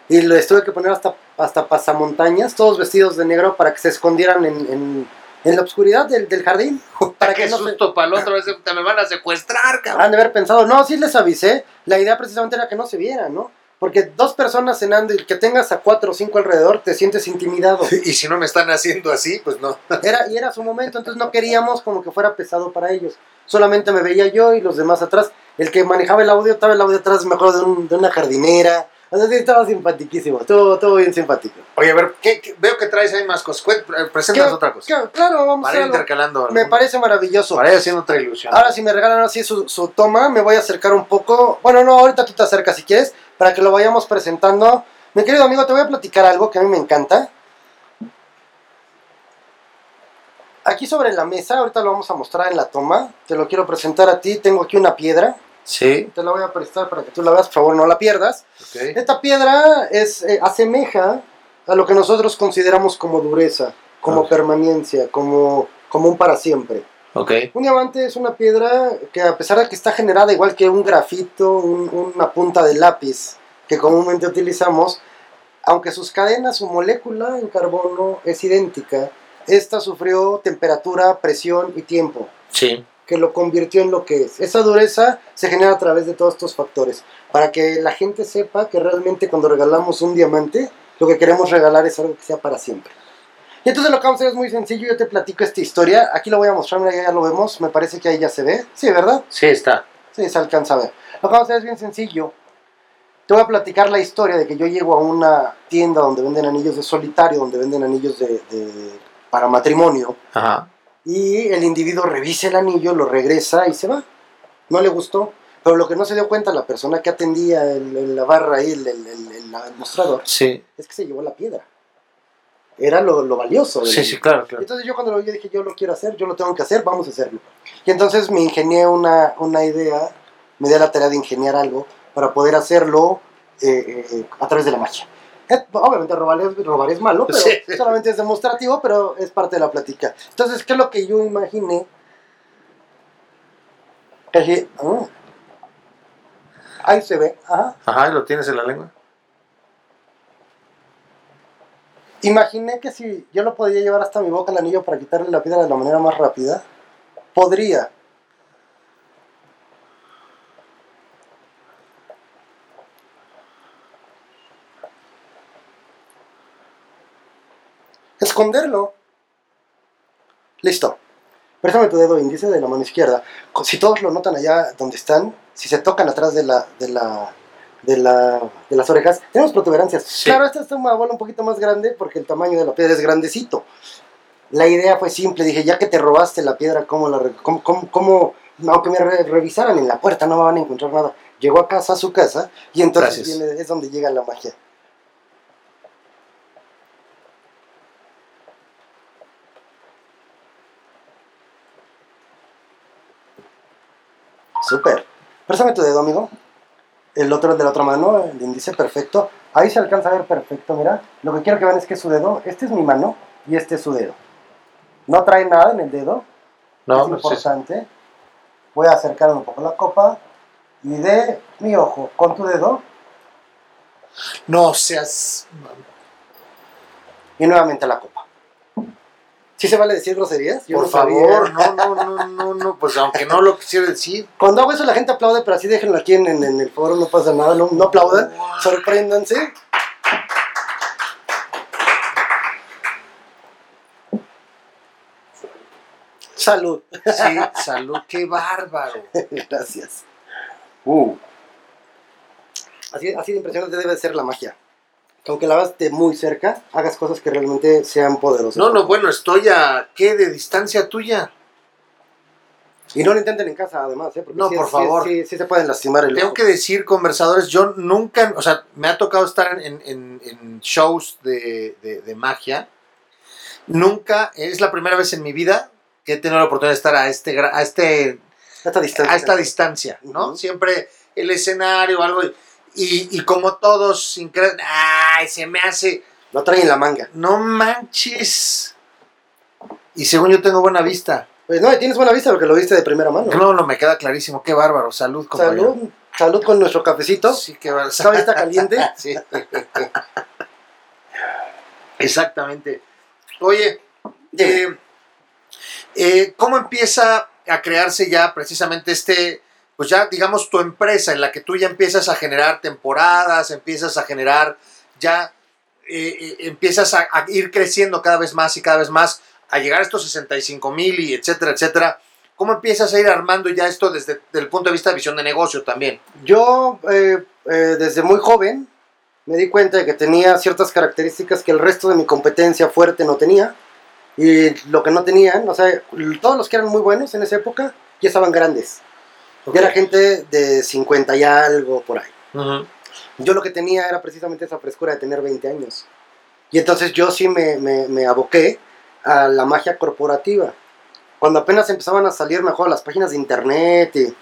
Y les tuve que poner hasta, hasta pasamontañas, todos vestidos de negro para que se escondieran en, en, en la oscuridad del, del jardín. Para Qué que no se, susto para el otro, te me van a secuestrar, cabrón. han de haber pensado, no, sí les avisé. La idea precisamente era que no se vieran, ¿no? Porque dos personas cenando y que tengas a cuatro o cinco alrededor, te sientes intimidado. Y si no me están haciendo así, pues no. Era, y era su momento, entonces no queríamos como que fuera pesado para ellos. solamente me veía yo y los demás atrás. El que manejaba el audio, estaba el audio atrás mejor de, un- de una jardinera. O sea, sí, estaba simpaticísimo, todo, todo bien simpático. Oye, a ver, ¿qué, qué- veo que traes ahí más cosas. Eh, Preséntanos ¿Qué- otra cosa. qué- Claro, vamos a Para ir hacer algo. intercalando. Me algún- parece maravilloso. Para ir haciendo otra ilusión. Ahora si me regalan así su, su toma, me voy a acercar un poco. Bueno, no, ahorita tú te acercas si quieres, para que lo vayamos presentando. Mi querido amigo, te voy a platicar algo que a mí me encanta. Aquí sobre la mesa, ahorita lo vamos a mostrar en la toma. Te lo quiero presentar a ti. Tengo aquí una piedra. Sí, Te la voy a prestar para que tú la veas, por favor, no la pierdas. Esta piedra es, eh, asemeja a lo que nosotros consideramos como dureza, como permanencia, como, como un para siempre. Ok. Un diamante es una piedra que a pesar de que está generada igual que un grafito, un- una punta de lápiz que comúnmente utilizamos, aunque sus cadenas, su molécula en carbono es idéntica, esta sufrió temperatura, presión y tiempo, Sí. Que lo convirtió en lo que es. Esa dureza se genera a través de todos estos factores, para que la gente sepa que realmente cuando regalamos un diamante, lo que queremos regalar es algo que sea para siempre. Y entonces lo que vamos a hacer es muy sencillo, yo te platico esta historia, aquí lo voy a mostrar, mira, ya lo vemos, me parece que ahí ya se ve, sí, ¿verdad? Sí, está. Sí, se alcanza a ver. Lo que vamos a hacer es bien sencillo, te voy a platicar la historia de que yo llego a una tienda donde venden anillos de solitario, donde venden anillos de, de- para matrimonio, Ajá. Y el individuo revisa el anillo, lo regresa y se va. No le gustó, pero lo que no se dio cuenta la persona que atendía el- el- la barra ahí, el, mostrador, Sí. es que se llevó la piedra. Era lo, lo valioso. Sí, sí, claro, claro. Entonces yo cuando lo vi yo dije, yo lo quiero hacer, yo lo tengo que hacer, vamos a hacerlo. Y entonces me ingenié una, una idea, me di a la tarea de ingeniar algo para poder hacerlo eh, eh, a través de la magia. Eh, obviamente robar es, robar es malo, pero Sí. solamente es demostrativo, pero es parte de la plática. Entonces, ¿qué es lo que yo imaginé? Que ah, ahí se ve, ajá. Ajá, ¿lo tienes en la lengua? Imaginé que si yo lo podía llevar hasta mi boca el anillo para quitarle la piedra de la manera más rápida, podría. Esconderlo. Listo. Préstame tu dedo índice de la mano izquierda. Si todos lo notan allá donde están, si se tocan atrás de la, de la, de la, de las orejas, tenemos protuberancias. Sí. Claro, esta es una bola un poquito más grande porque el tamaño de la piedra es grandecito. La idea fue simple, dije, ya que te robaste la piedra, ¿cómo la cómo, cómo- cómo- aunque me re- revisaran en la puerta no me van a encontrar nada? Llegó a casa, a su casa, y entonces viene- es donde llega la magia. Súper. Préstame tu dedo, amigo. El otro de la otra mano, el índice perfecto. Ahí se alcanza a ver perfecto, mira. Lo que quiero que vean es que su dedo, este es mi mano y este es su dedo. No trae nada en el dedo, No, es importante. Voy a acercar un poco la copa y de mi ojo con tu dedo No seas. y nuevamente la copa. ¿Sí se vale decir groserías? Yo Por no sabía. favor, no, no, no, no, no, pues aunque no lo quisiera decir. Cuando hago eso la gente aplaude, pero así déjenlo aquí en, en- en el foro, no pasa nada, no, no aplaudan, Wow. sorpréndanse. Salud. Sí, salud, qué bárbaro. Gracias. Uh. Así, así de impresionante debe ser la magia. Que aunque la veas de muy cerca, hagas cosas que realmente sean poderosas. No, no, bueno, estoy a qué de distancia tuya. Y no lo intenten en casa, además, ¿eh? Porque No, sí por sí favor. Sí, sí se pueden lastimar el Tengo ojo. que decir, conversadores, yo nunca, o sea, me ha tocado estar en, en- en shows de, de- de magia. Nunca, es la primera vez en mi vida que he tenido la oportunidad de estar a este, a este A esta distancia. a esta distancia, ¿no? Siempre el escenario o algo. Y, y como todos, incre- ¡ay! Se me hace. Lo traen en la manga. No manches. Y según yo tengo buena vista. Pues no, y tienes buena vista porque lo viste de primera mano. No, no, me queda clarísimo. Qué bárbaro. Salud, compañero. Salud, salud con nuestro cafecito. Sí, qué bárbaro. ¿Todavía está caliente? sí. Exactamente. Oye, eh, eh, ¿cómo empieza a crearse ya precisamente este, pues ya digamos tu empresa en la que tú ya empiezas a generar temporadas, empiezas a generar ya, eh, eh, empiezas a, ir creciendo cada vez más y cada vez más, a llegar a estos 65 mil y etcétera, etcétera. ¿Cómo empiezas a ir armando ya esto desde el punto de vista de visión de negocio también? Yo, eh, eh, desde muy joven, me di cuenta de que tenía ciertas características que el resto de mi competencia fuerte no tenía. Y lo que no tenían, o sea, todos los que eran muy buenos en esa época ya estaban grandes. Ya era gente de 50 y algo por ahí. Yo lo que tenía era precisamente esa frescura de tener 20 años. Y entonces yo sí me, me, me aboqué a la magia corporativa. Cuando apenas empezaban a salir mejor las páginas de internet, y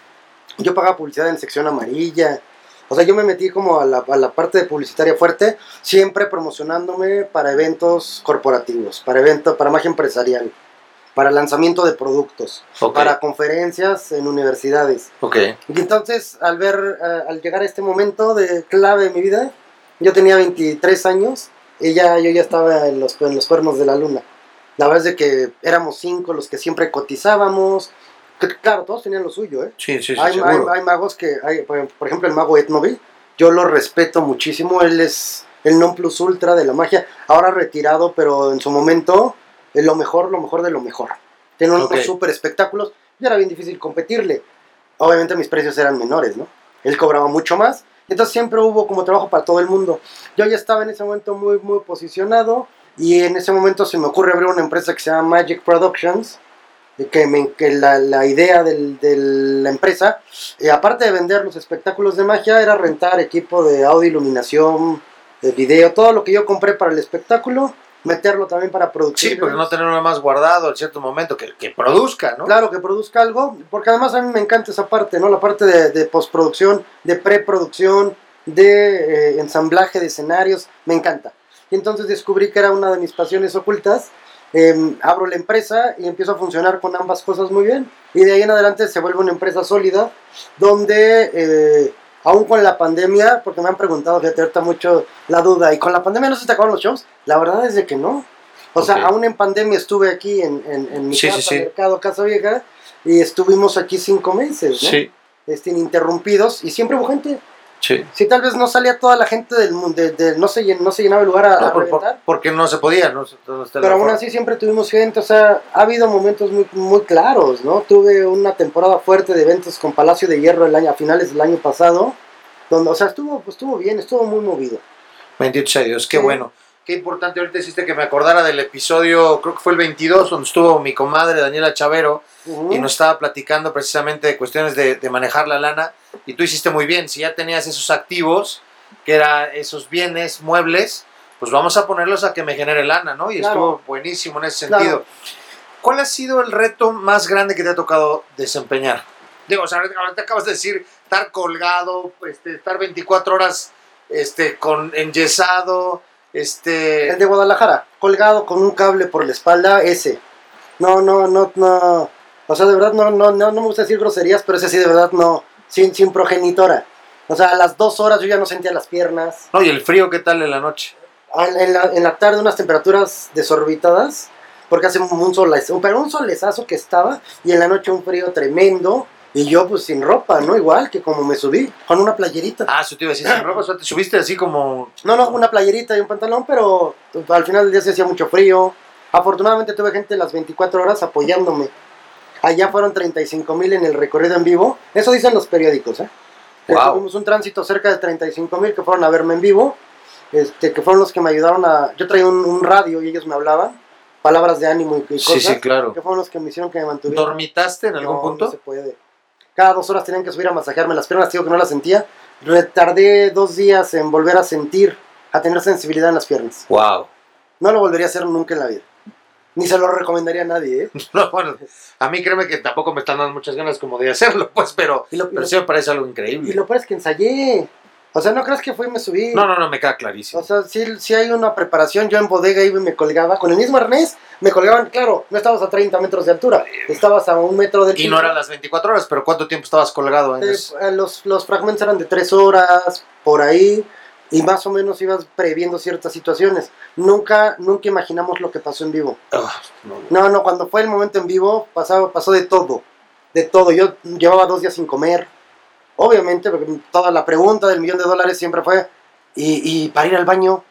yo pagaba publicidad en sección amarilla. O sea, yo me metí como a la, a la parte de publicitaria fuerte, siempre promocionándome para eventos corporativos, para eventos, para magia empresarial, para lanzamiento de productos, Ok. para conferencias en universidades. Ok. Y entonces, al ver, eh, al llegar a este momento de clave de mi vida, yo tenía 23 años y ya, yo ya estaba en los, en los cuernos de la luna. La verdad es de que éramos cinco los que siempre cotizábamos. Que, claro, todos tenían lo suyo, ¿eh? Sí, sí, sí, hay, hay, hay magos que, hay, por por ejemplo, el mago Etnobi, yo lo respeto muchísimo, él es el non plus ultra de la magia, ahora retirado, pero en su momento, es lo mejor, lo mejor de lo mejor. Tiene unos super espectáculos y era bien difícil competirle. Obviamente mis precios eran menores, ¿no? Él cobraba mucho más, entonces siempre hubo como trabajo para todo el mundo. Yo ya estaba en ese momento muy, muy posicionado y en ese momento se me ocurre abrir una empresa que se llama Magic Productions, que, me- que la, la idea del- de la empresa, eh, aparte de vender los espectáculos de magia, era rentar equipo de audio, iluminación, de video, todo lo que yo compré para el espectáculo, meterlo también para producir. Sí, porque no tener nada más guardado en cierto momento, que, que produzca, ¿no? Claro, que produzca algo, porque además a mí me encanta esa parte, ¿no? La parte de, de postproducción, de preproducción, de eh, ensamblaje de escenarios, me encanta. Y entonces descubrí que era una de mis pasiones ocultas. em, abro la empresa y empiezo a funcionar con ambas cosas muy bien. Y de ahí en adelante se vuelve una empresa sólida, donde eh, aún con la pandemia, porque me han preguntado, fíjate, ahorita mucho la duda, ¿y con la pandemia no se te acabaron los shows? La verdad es de que no. O sea, aún en pandemia estuve aquí en, en, en mi Sí, sí, casa, sí. Mercado Casa Vieja, y estuvimos aquí cinco meses, ¿no? Sí, Este, ininterrumpidos, y siempre hubo gente. Sí. Si tal vez no salía toda la gente del mundo, de, de- no, se, llen- no se llenaba el lugar a, No, a por- reventar, porque no se podía, ¿no? Pero aún forma. así siempre tuvimos gente, o sea, ha habido momentos muy, muy claros, ¿no? Tuve una temporada fuerte de eventos con Palacio de Hierro el año, a finales del año pasado, donde, o sea, estuvo, pues, estuvo bien, estuvo muy movido. Bendito sea Dios, qué Sí. bueno. Qué importante, ahorita hiciste que me acordara del episodio, creo que fue el 22, donde estuvo mi comadre Daniela Chavero y nos estaba platicando precisamente de cuestiones de, de manejar la lana. Y tú hiciste muy bien, si ya tenías esos activos, que eran esos bienes, muebles, pues vamos a ponerlos a que me genere lana, ¿no? Y Claro. estuvo buenísimo en ese Claro. sentido. ¿Cuál ha sido el reto más grande que te ha tocado desempeñar? Digo, o sea, ahorita ahorita acabas de decir estar colgado, este, estar 24 horas este, con enyesado, este... El de Guadalajara, colgado con un cable por la espalda, ese. No, no, no, no. O sea, de verdad no, no, no, no me gusta decir groserías, pero ese sí, de verdad no. Sin, sin progenitora. O sea, a las dos horas yo ya no sentía las piernas. No, y el frío, ¿qué tal en la noche? En la, en la tarde unas temperaturas desorbitadas, porque hace un solezazo, pero un solezazo que estaba, y en la noche un frío tremendo, y yo pues sin ropa, ¿no? Igual que como me subí, con una playerita. Ah, eso te iba a decir, sin ropa, o sea, te subiste así como... No, no, una playerita y un pantalón, pero al final del día se hacía mucho frío. Afortunadamente tuve gente las 24 horas apoyándome. Allá fueron 35 mil en el recorrido en vivo. Eso dicen los periódicos, ¿eh? Wow. Tuvimos un tránsito cerca de 35 mil que fueron a verme en vivo. Este, que fueron los que me ayudaron a... Yo traía un, un radio y ellos me hablaban. Palabras de ánimo y, y Sí, cosas. sí, claro. Que fueron los que me hicieron que me mantuviera. ¿Dormitaste en algún No, punto? No se puede. Cada dos horas tenían que subir a masajearme las piernas, digo que no las sentía. Retardé dos días en volver a sentir, a tener sensibilidad en las piernas. Wow. No lo volvería a hacer nunca en la vida. Ni se lo recomendaría a nadie, ¿eh? No, bueno, a mí créeme que tampoco me están dando muchas ganas como de hacerlo, pues, pero, Y lo, y pero lo- sí me parece algo y increíble. lo peor es que ensayé. O sea, no crees que fui y me subí. No, no, no, me queda clarísimo. O sea, sí, sí hay una preparación. Yo en bodega iba y me colgaba. Con el mismo arnés, me colgaban. Claro, no estabas a 30 metros de altura. Estabas a un metro del Y no eran las 24 horas, pero ¿cuánto tiempo estabas colgado en Eh, los, los fragmentos eran de tres horas, por ahí, y más o menos ibas previendo ciertas situaciones. Nunca, nunca imaginamos lo que pasó en vivo. Ah, no. No, no, cuando fue el momento en vivo, pasaba, pasó de todo, de todo. Yo llevaba dos días sin comer, obviamente, porque toda la pregunta del millón de dólares siempre fue, ¿y, y para ir al baño?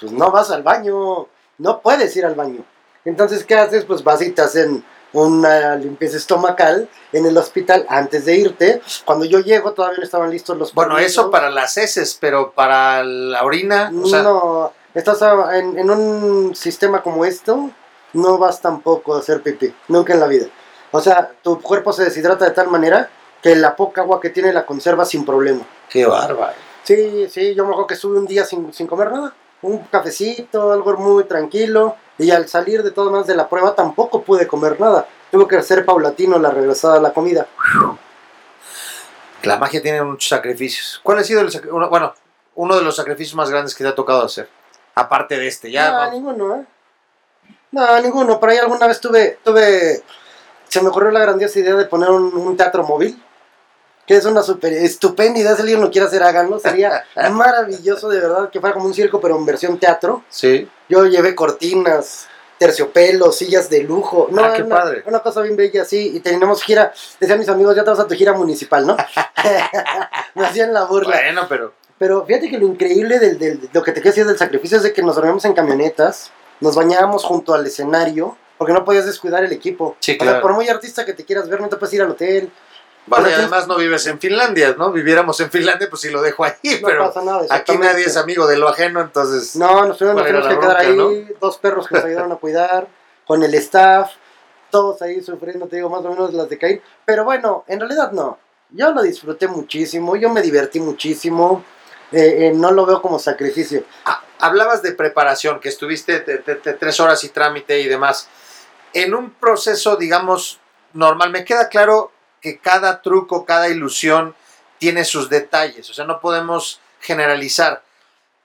Pues no vas al baño, no puedes ir al baño. Entonces, ¿qué haces? Pues vas y te hacen una limpieza estomacal en el hospital antes de irte. Cuando yo llego todavía no estaban listos los Bueno, permisos. eso para las heces, pero para la orina, o sea, no, estás a- en, en un sistema como esto, no vas tampoco a hacer pipí, nunca en la vida. O sea, tu cuerpo se deshidrata de tal manera que la poca agua que tiene la conserva sin problema. qué bárbaro. Sí, sí, yo me acuerdo que estuve un día sin, sin comer nada. Un cafecito, algo muy tranquilo. Y al salir de todas maneras de la prueba tampoco pude comer nada. Tuve que hacer paulatino la regresada a la comida. La magia tiene muchos sacrificios. ¿Cuál ha sido el uno, bueno, uno de los sacrificios más grandes que te ha tocado hacer? Aparte de este, ya. no, ninguno, ¿eh? No, ninguno. Por ahí alguna vez tuve, tuve, se me ocurrió la grandiosa idea de poner un, un teatro móvil. Que es una super estupenda idea. Si alguien lo quiere hacer, háganlo. Sería maravilloso, de verdad, que fuera como un circo, pero en versión teatro. Sí. Yo llevé cortinas, terciopelos, sillas de lujo. No, Ah, qué una, padre. Una cosa bien bella, sí. Y teníamos gira. Decían mis amigos, ya te vas a tu gira municipal, ¿no? Me hacían la burla. Bueno, pero. Pero fíjate que lo increíble del, del- de lo que te quiero decir del sacrificio es de que nos dormíamos en camionetas, nos bañábamos junto al escenario, porque no podías descuidar el equipo. Sí, O sea, claro. por muy artista que te quieras ver, no te puedes ir al hotel. Bueno, y además no vives en Finlandia, ¿no? Viviéramos en Finlandia, pues sí lo dejo ahí, No pero pasa nada. aquí nadie es amigo de lo ajeno, entonces. No, nos tuvimos, nos ¿Cuál era tuvimos que quedar bronca, ahí, dos perros que nos ayudaron a cuidar, con el staff, todos ahí sufriendo, te digo, más o menos las de caer. Pero bueno, en realidad no. Yo lo disfruté muchísimo, yo me divertí muchísimo, eh, eh, no lo veo como sacrificio. Ah, hablabas de preparación, que estuviste te- te- te- tres horas y trámite y demás. En un proceso, digamos, normal, me queda claro que cada truco, cada ilusión tiene sus detalles, o sea, no podemos generalizar.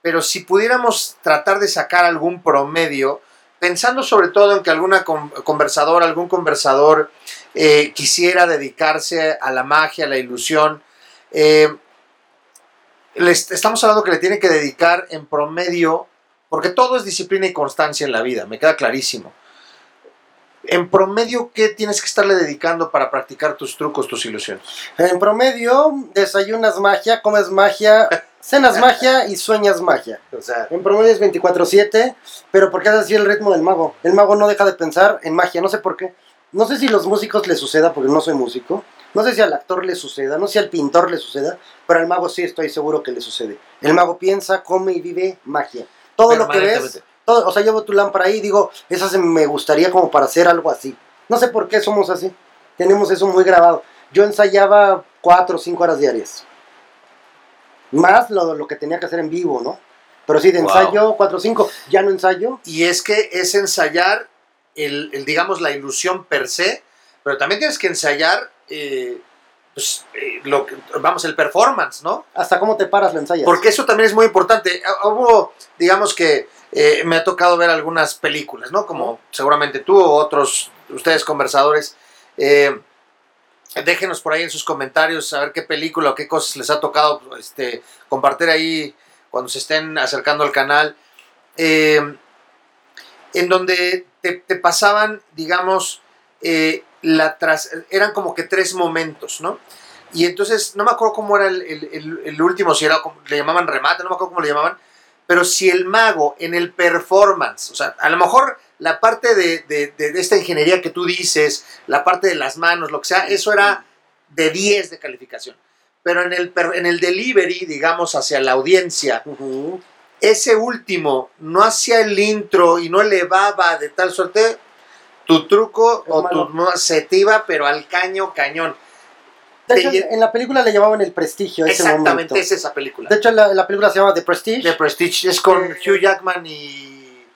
Pero si pudiéramos tratar de sacar algún promedio, pensando sobre todo en que alguna con- conversadora, algún conversador eh, quisiera dedicarse a la magia, a la ilusión, eh, les- estamos hablando que le tiene que dedicar en promedio, porque todo es disciplina y constancia en la vida, me queda clarísimo. En promedio, ¿qué tienes que estarle dedicando para practicar tus trucos, tus ilusiones? En promedio, desayunas magia, comes magia, cenas magia y sueñas magia. O sea, En promedio es 24-7, pero porque es así el ritmo del mago. El mago no deja de pensar en magia, no sé por qué. No sé si a los músicos les suceda, porque no soy músico. No sé si al actor le suceda, no sé si al pintor le suceda, pero al mago sí estoy seguro que le sucede. El mago piensa, come y vive magia. Todo lo que ves. Todo, o sea, llevo tu lámpara ahí y digo, esa se me gustaría como para hacer algo así. No sé por qué somos así. Tenemos eso muy grabado. Yo ensayaba cuatro o cinco horas diarias. Más lo, lo que tenía que hacer en vivo, ¿no? Pero sí, de Wow. ensayo, cuatro o cinco. Ya no ensayo. y es que es ensayar, el, el, digamos, la ilusión per se, pero también tienes que ensayar, eh, pues, eh, lo que- vamos, el performance, ¿no? Hasta cómo te paras lo ensayas. Porque eso también es muy importante. Ah, Hubo, digamos que eh, me ha tocado ver algunas películas, ¿no? Como seguramente tú o otros, ustedes conversadores. Eh, déjenos por ahí en sus comentarios a ver qué película o qué cosas les ha tocado este, compartir ahí cuando se estén acercando al canal. Eh, en donde te, te pasaban, digamos, eh, la tras, eran como que tres momentos, ¿no? Y entonces, no me acuerdo cómo era el, el- el- último, si era, como- le llamaban remate, no me acuerdo cómo le llamaban, pero si el mago en el performance, o sea, a lo mejor la parte de, de- de- esta ingeniería que tú dices, la parte de las manos, lo que sea, eso era de 10 de calificación. Pero en el, en el delivery, digamos, hacia la audiencia, ese último no hacía el intro y no elevaba de tal suerte, tu truco Es o malo. tu no, se te iba, pero al caño, cañón. De hecho, en la película le llamaban el prestigio. ese Exactamente, momento. es esa película. De hecho, la, la película se llama The Prestige. The Prestige es con Eh, Hugh Jackman y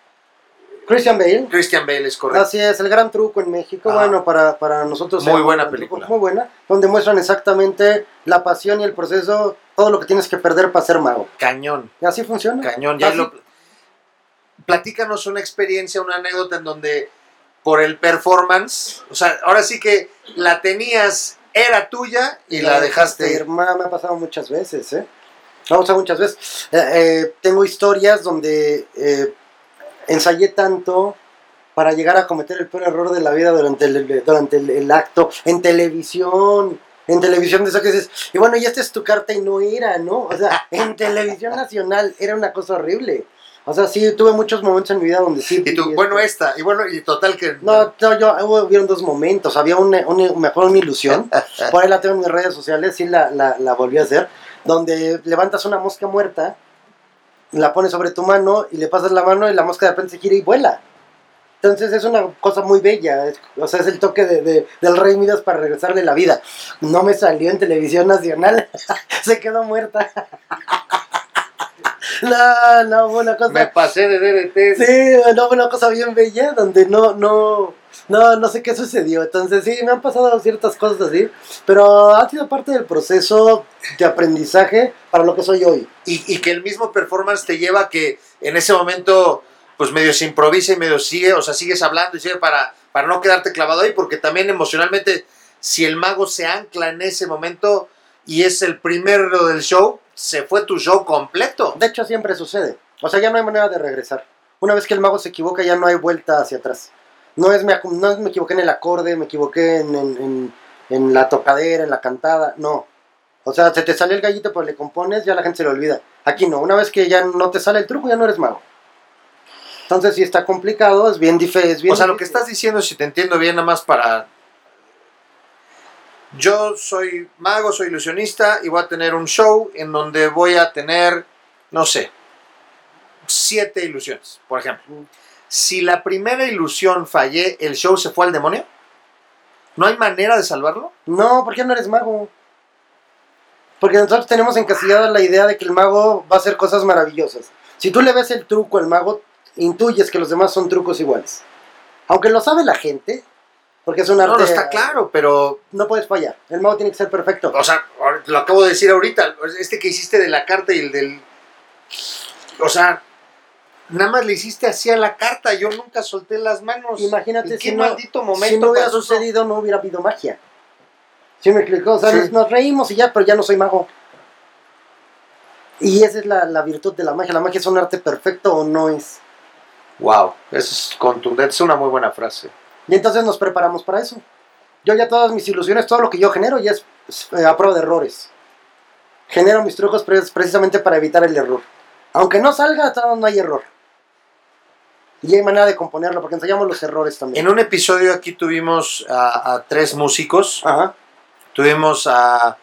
Christian Bale. Christian Bale, es correcto. Así es, el gran truco en México. Bueno, para, para nosotros. Muy buena película. truco, Muy buena. Donde muestran exactamente la pasión y el proceso, todo lo que tienes que perder para ser mago. Cañón, Y así funciona. cañón. Ya lo- Platícanos una experiencia, una anécdota en donde por el performance, o sea, ahora sí que la tenías, era tuya y la dejaste ir. Me ha pasado muchas veces, ¿eh? Me ha pasado muchas veces. Eh, eh, tengo historias donde eh, ensayé tanto para llegar a cometer el peor error de la vida durante el, durante el, el acto, en televisión. En televisión de eso que dices, y bueno, y esta es tu carta y no era, ¿no? O sea, en televisión nacional era una cosa horrible. O sea, sí, tuve muchos momentos en mi vida donde sí. Y tú, bueno, esta, y bueno, y total que... No, no, yo hubo hubieron dos momentos. Había una, una- mejor una ilusión. Por ahí la tengo en mis redes sociales, sí la, la, la volví a hacer. Donde levantas una mosca muerta, la pones sobre tu mano y le pasas la mano y la mosca de repente se gira y vuela. Entonces es una cosa muy bella. o sea, es el toque de, de- del Rey Midas para regresarle la vida. No me salió en televisión nacional. se quedó muerta. no, no, fue una cosa. Me pasé de DDT. Sí, no, fue una cosa bien bella donde no, no, no, no sé qué sucedió. Entonces sí, me han pasado ciertas cosas así, pero ha sido parte del proceso de aprendizaje para lo que soy hoy. y, y que el mismo performance te lleva a que en ese momento pues medio se improvisa y medio sigue, o sea, sigues hablando y sigue para, para no quedarte clavado ahí, porque también emocionalmente, si el mago se ancla en ese momento y es el primero del show, se fue tu show completo. De hecho, siempre sucede. O sea, ya no hay manera de regresar. Una vez que el mago se equivoca, ya no hay vuelta hacia atrás. No es me, no es me equivoqué en el acorde, me equivoqué en, en, en- en la tocadera, en la cantada. No. O sea, se te sale el gallito, pues le compones, ya la gente se le olvida. Aquí no. Una vez que ya no te sale el truco, ya no eres mago. Entonces, si está complicado, es bien difícil. Es bien O sea, lo que estás diciendo, si te entiendo bien, nada más para... Yo soy mago, soy ilusionista y voy a tener un show en donde voy a tener, no sé, siete ilusiones, por ejemplo. Si la primera ilusión fallé, ¿el show se fue al demonio? ¿No hay manera de salvarlo? No, ¿por qué no eres mago? Porque nosotros tenemos encasillada la idea de que el mago va a hacer cosas maravillosas. Si tú le ves el truco al mago, intuyes que los demás son trucos iguales. Aunque lo sabe la gente, porque es un arte. No, no está claro, pero, No puedes fallar. El mago tiene que ser perfecto. o sea, lo acabo de decir ahorita, este que hiciste de la carta y el del... O sea, nada más le hiciste así a la carta, yo nunca solté las manos. Imagínate ¿En si qué no, maldito momento si no hubiera pasó sucedido, no hubiera habido magia. ¿Sí me explicó? O sea, Sí. nos reímos y ya, pero ya no soy mago. Y esa es la, la virtud de la magia. La magia es un arte perfecto o no es. Wow, eso es contundente, es una muy buena frase. Y entonces nos preparamos para eso. Yo ya todas mis ilusiones, todo lo que yo genero ya es es, eh, a prueba de errores. Genero mis trucos pre- precisamente para evitar el error. Aunque no salga, no hay error. Y hay manera de componerlo, porque ensayamos los errores también. En un episodio aquí tuvimos a, a tres músicos. Ajá. Tuvimos a,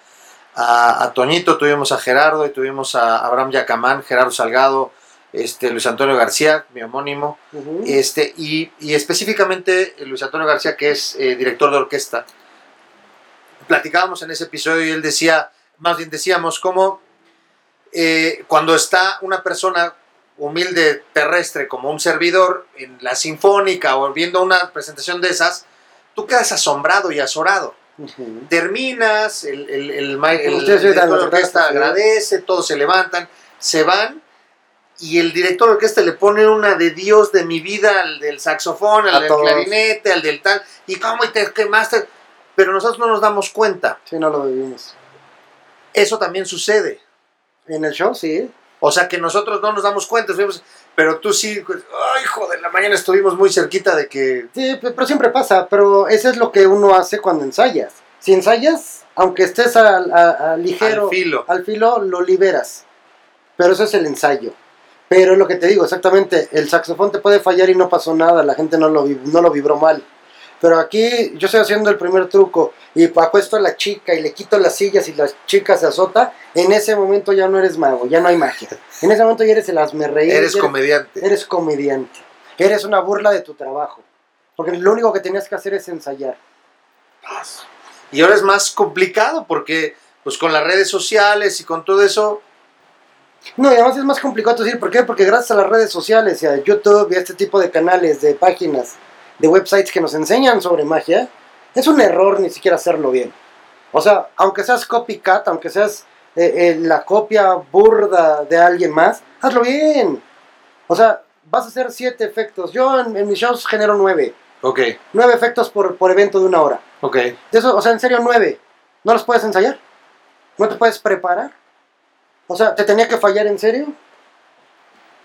a, a Toñito, tuvimos a Gerardo y tuvimos a Abraham Yacamán, Gerardo Salgado, este, Luis Antonio García, mi homónimo, este, y, y específicamente Luis Antonio García, que es eh, director de orquesta. Platicábamos en ese episodio y él decía, más bien decíamos, cómo eh, cuando está una persona humilde terrestre como un servidor en la sinfónica o viendo una presentación de esas, tú quedas asombrado y azorado. Terminas, el, el, el, director de orquesta agradece, todos se levantan, se van, y el director de orquesta le pone una de Dios de mi vida al del saxofón, al A del todos. clarinete, al del tal, y cómo y te quemaste, pero nosotros no nos damos cuenta. Sí, no lo vivimos. Eso también sucede. En el show, sí. O sea que nosotros no nos damos cuenta, pero tú sí, pues, ay, joder, la mañana estuvimos muy cerquita de que... Sí, pe- pero siempre pasa. Pero eso es lo que uno hace cuando ensayas. Si ensayas, aunque estés al- a- a ligero, Al filo. al filo, lo liberas. Pero eso es el ensayo. Pero es lo que te digo, exactamente. El saxofón te puede fallar y no pasó nada. La gente no lo, no lo vibró mal. Pero aquí yo estoy haciendo el primer truco y acuesto a la chica y le quito las sillas y la chica se azota. En ese momento ya no eres mago, ya no hay magia. En ese momento ya eres el hazme reír. Eres ya comediante. Eres comediante. Eres una burla de tu trabajo. Porque lo único que tenías que hacer es ensayar. Y ahora es más complicado porque pues con las redes sociales y con todo eso, No, y además es más complicado decir, ¿por qué? Porque gracias a las redes sociales y a YouTube y a este tipo de canales, de páginas, de websites que nos enseñan sobre magia, es un error ni siquiera hacerlo bien. O sea, aunque seas copycat, aunque seas eh, eh, la copia burda de alguien más, hazlo bien. O sea, vas a hacer siete efectos. Yo en, en mis shows genero nueve. ok, Nueve efectos por, por evento de una hora. ok. De eso, o sea, en serio, nueve. ¿No los puedes ensayar? ¿No te puedes preparar? O sea, ¿te tenía que fallar en serio?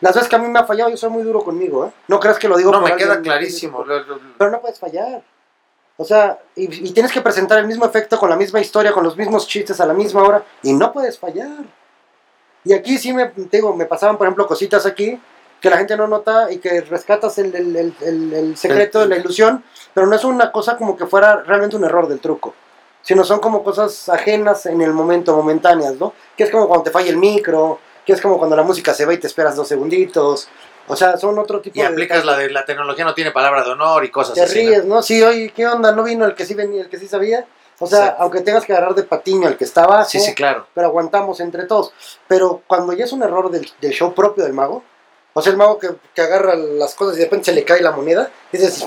Las veces que a mí me ha fallado, yo soy muy duro conmigo, ¿eh? No creas que lo digo No, por me queda clarísimo. Pero no puedes fallar. O sea, y, y tienes que presentar el mismo efecto con la misma historia, con los mismos chistes a la misma hora, y no puedes fallar. Y aquí sí me, te digo, me pasaban, por ejemplo, cositas aquí que la gente no nota y que rescatas el, el- el- el- el secreto de la ilusión, pero no es una cosa como que fuera realmente un error del truco, sino son como cosas ajenas en el momento, momentáneas, ¿no? Que es como cuando te falla el micro, que es como cuando la música se va y te esperas dos segunditos, o sea, son otro tipo Y de... aplicas la de la tecnología no tiene palabra de honor y cosas Te así. ¿no? ríes, ¿no? Sí, oye, ¿qué onda? ¿No vino el que sí venía, el que sí sabía? O sea, Exacto. aunque tengas que agarrar de patiño al que está abajo, Sí, sí, claro. pero aguantamos entre todos. Pero cuando ya es un error del, del show propio del mago, o sea, el mago que, que agarra las cosas y de repente se le cae la moneda, dices,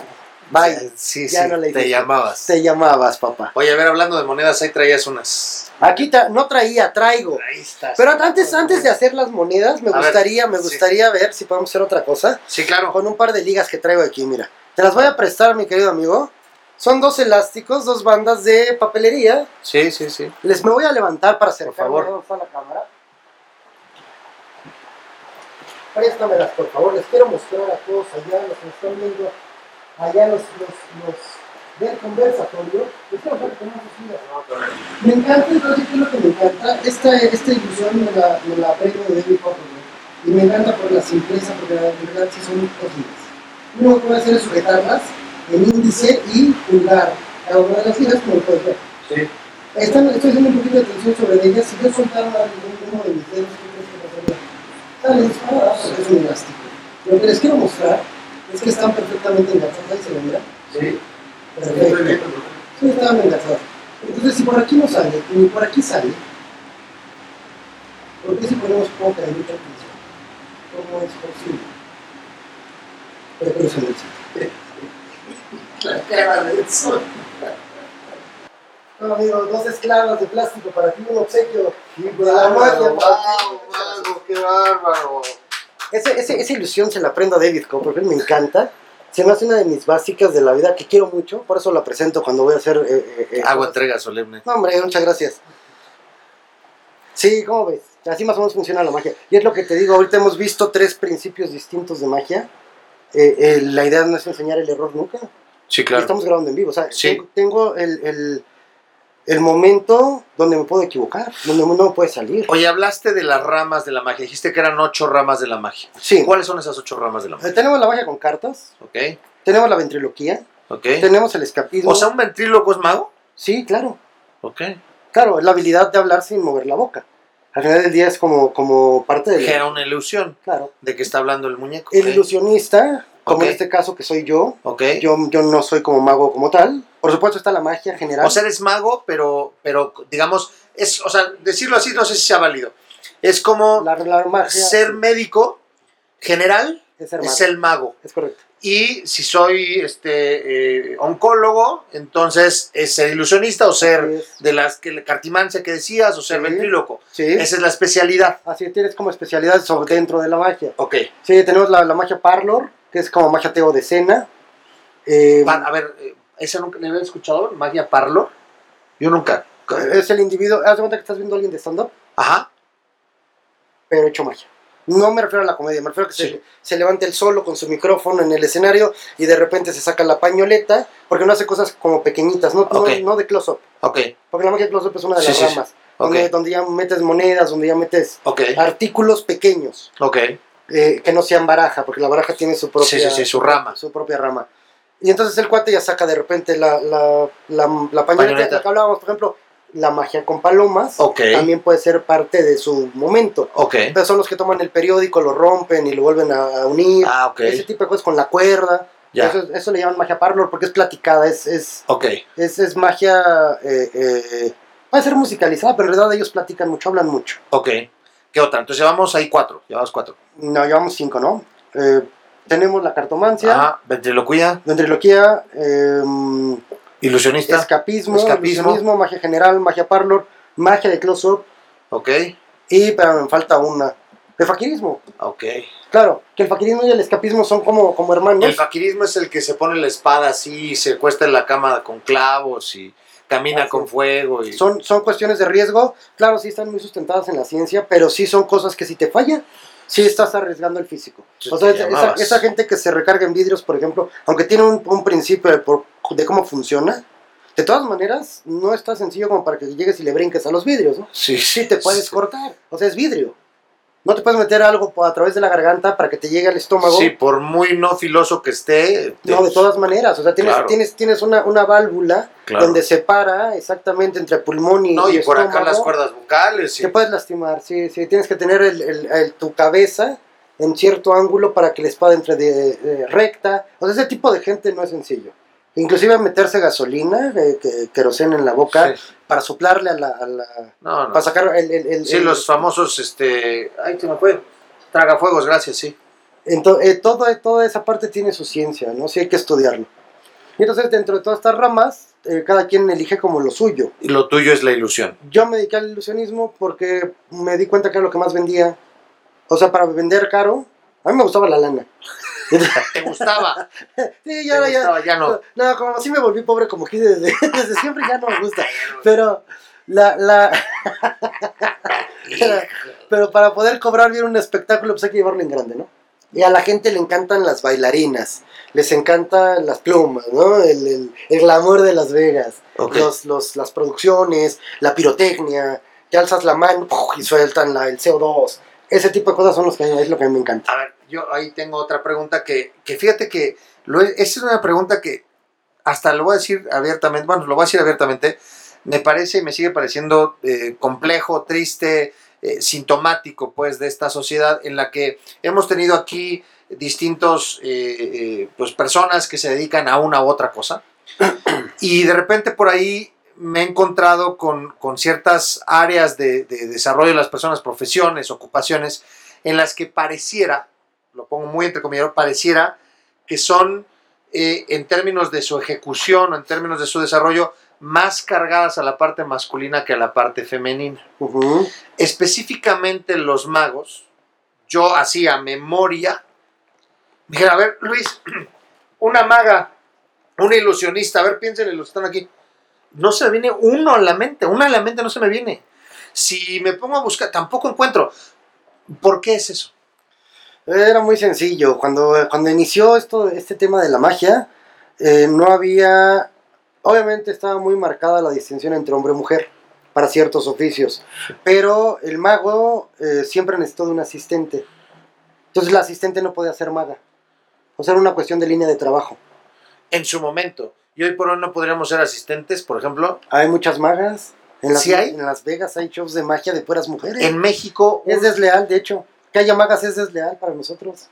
vaya, Sí, ya sí, no le te llamabas. te llamabas, papá. Oye, a ver, hablando de monedas, ahí traías unas. Aquí no traía, traigo. Ahí está. Pero antes, antes de hacer las monedas, me A ver, gustaría, me sí. gustaría ver si podemos hacer otra cosa. Sí, claro. Con un par de ligas que traigo aquí, mira. Te las voy a prestar, mi querido amigo. Son dos elásticos, dos bandas de papelería. Sí, sí, sí. Les me voy a levantar para acercarme favor. ¿Dónde está la cámara. Préstamelas, por favor. Les quiero mostrar a todos allá, los que están viendo, allá los, los, los del conversatorio. Se sigue. Me encanta, entonces, ¿qué es lo que me encanta? Esta, esta ilusión me la, me la aprendo de David Copperfield. Y me encanta por la simpleza, porque la verdad sí son cositas. Lo que a hacer es sujetarlas en índice y pulgar. Cada una de las ligas, como puedes ver. Sí. Están, estoy haciendo un poquito de atención sobre ellas. Si yo soltara uno de mis dedos, ¿qué crees que pasaría? Sale disparada porque es un elástico. Lo que les quiero mostrar es que están perfectamente enganchadas. Ahí se lo mira. Sí. Perfecto. Sí, estaban enganchadas. Entonces, si por aquí no sale y ni por aquí sale, ¿por qué si ponemos poca en mucha atención? ¿Cómo es posible? Pero pero se La cara de sol. No, amigo, dos esclavas de plástico para ti, un obsequio para ti. qué bárbaro. Ese, ese- esa ilusión se la aprendo a David Copperfield, me encanta. Se me hace una de mis básicas de la vida que quiero mucho, por eso la presento cuando voy a hacer. eh, eh, eh, Agua entrega solemne. No, hombre, muchas gracias. Sí, ¿cómo ves? Así más o menos funciona la magia. Y es lo que te digo, ahorita hemos visto tres principios distintos de magia. Eh, la idea no es enseñar el error nunca. Sí, Y claro. Estamos grabando en vivo. O sea, Sí. tengo, tengo el, el- el momento donde me puedo equivocar, donde no me puede salir. Oye, hablaste de las ramas de la magia. Dijiste que eran ocho ramas de la magia. Sí. ¿Cuáles son esas ocho ramas de la Eh, magia? tenemos la magia con cartas, Ok, tenemos la ventriloquía, ok. tenemos el escapismo. O sea, un ventríloco es mago. sí, claro. Ok. Claro, es la habilidad de hablar sin mover la boca. Al final del día es como, como parte del... Genera una ilusión Claro. de que está hablando el muñeco. El ilusionista, como en este caso que soy yo, Ok. yo, yo no soy como mago como tal. Por supuesto está la magia general. O sea, eres mago, pero, pero digamos, es, o sea, decirlo así, no sé si sea válido. Es como la, la magia ser médico general es es el mago. Es correcto. Y si soy este eh, oncólogo, entonces es ser ilusionista o ser es. de las que cartimancia que decías o ser Sí. ventríloco. Sí. Esa es la especialidad. Así tienes como especialidades sobre dentro de la magia. Ok. Sí, tenemos la, la magia Parlor, que es como magia teo de cena. Eh, a ver, eh, ¿esa nunca le había escuchado? ¿Magia Parlor? Yo nunca. es el individuo. Haz de cuenta que estás viendo a alguien de stand-up, Ajá. pero hecho magia. No me refiero a la comedia, me refiero a que Sí. se, se levante él solo con su micrófono en el escenario y de repente se saca la pañoleta, porque no hace cosas como pequeñitas, no, no- Ok. no de close-up. Ok. Porque la magia de close-up es una de Sí, las sí, ramas, Ok. donde, donde ya metes monedas, donde ya metes artículos pequeños, Ok. eh, que no sean baraja, porque la baraja tiene su propia, Sí, sí, sí, su rama. su propia rama. Y entonces el cuate ya saca de repente la, la, la, la pañoleta, Pañoleta. la que hablábamos, por ejemplo, la magia con palomas, Ok. también puede ser parte de su momento. Ok. Pero son los que toman el periódico, lo rompen y lo vuelven a, unir. Ah, ok. Ese tipo de cosas con la cuerda. Ya. Eso, eso le llaman magia parlor porque es platicada, es, es, es, es magia... Eh, eh, puede ser musicalizada, pero en realidad ellos platican mucho, hablan mucho. Ok. ¿Qué otra? Entonces llevamos ahí cuatro. Llevamos cuatro. No, llevamos cinco, ¿no? Eh, tenemos la cartomancia, Ajá. Ventriloquía. ventriloquía, eh, Ilusionista. escapismo, Escapismo. ilusionismo, magia general, magia parlor, magia de close-up Ok. y, pero me falta una, de faquirismo. Ok. Claro, que el faquirismo y el escapismo son como, como hermanos. El faquirismo es el que se pone la espada así y se cuesta en la cama con clavos y camina Así con fuego. Y... Son, son cuestiones de riesgo, claro, sí están muy sustentadas en la ciencia, pero sí son cosas que si te falla, sí estás arriesgando el físico. O sea, esa, gente que se recarga en vidrios, por ejemplo, aunque tiene un, un principio de, por- de cómo funciona, de todas maneras, no está sencillo como para que llegues y le brinques a los vidrios, ¿no? Sí, Sí te puedes sí. cortar, o sea, es vidrio. No te puedes meter algo a través de la garganta para que te llegue al estómago. Sí, por muy no filoso que esté. No, de todas maneras, o sea, tienes, Claro. tienes, tienes una, una válvula Claro. donde separa exactamente entre pulmón y, No, y por acá las cuerdas vocales. y- Te puedes lastimar, sí, sí, tienes que tener el, el- el- tu cabeza en cierto ángulo para que la espada entre de, de recta. O sea, ese tipo de gente no es sencillo. Inclusive meterse gasolina, eh, que, queroseno en la boca, Sí. para soplarle a la... a la- No, no. para sacar el... el- el- Sí, el- los famosos, este. Ay, se me fue. Tragafuegos, gracias, sí. Ento- eh, todo- toda esa parte tiene su ciencia, ¿no? Sí hay que estudiarlo. Y entonces, dentro de todas estas ramas, eh, cada quien elige como lo suyo. Y lo tuyo es la ilusión. Yo me dediqué al ilusionismo porque me di cuenta que era lo que más vendía. O sea, para vender caro, a mí me gustaba la lana. ¿Te gustaba? Sí, ¿Te ya, ya, gustaba? Ya no. No, como así me volví pobre como aquí desde, desde siempre ya no me gusta. Pero la, la pero para poder cobrar bien un espectáculo pues hay que llevarlo en grande, ¿no? Y a la gente le encantan las bailarinas, les encantan las plumas, ¿no? El, el, el glamour de Las Vegas, los, los, las producciones, la pirotecnia, te alzas la mano ¡puf! y sueltan la, el CO2. Ese tipo de cosas son los que, es lo que a mí me encanta. A ver, yo ahí tengo otra pregunta que, que fíjate que lo, esa es una pregunta que hasta lo voy a decir abiertamente, bueno, lo voy a decir abiertamente, me parece y me sigue pareciendo eh, complejo, triste, eh, sintomático pues de esta sociedad en la que hemos tenido aquí distintos eh, eh, pues personas que se dedican a una u otra cosa. Y de repente por ahí me he encontrado con, con ciertas áreas de, de desarrollo de las personas, profesiones, ocupaciones, en las que pareciera, lo pongo muy entrecomillado, pareciera que son, eh, en términos de su ejecución o en términos de su desarrollo, más cargadas a la parte masculina que a la parte femenina. Específicamente los magos, yo hacía memoria, dije, a ver, Luis, una maga, una ilusionista, a ver, piénsenle los que están aquí. No se me viene uno a la mente, una a la mente no se me viene. Si me pongo a buscar, tampoco encuentro. ¿Por qué es eso? Era muy sencillo. Cuando, cuando inició esto, este tema de la magia, eh, no había. Obviamente estaba muy marcada la distinción entre hombre y mujer para ciertos oficios. Pero el mago eh, siempre necesitó de un asistente. Entonces la asistente no podía ser maga. O sea, era una cuestión de línea de trabajo. En su momento. Y hoy por hoy no podríamos ser asistentes, por ejemplo. Hay muchas magas. En las, ¿Sí hay? En Las Vegas hay shows de magia de puras mujeres. En México. Es desleal, de hecho. Que haya magas es desleal para nosotros.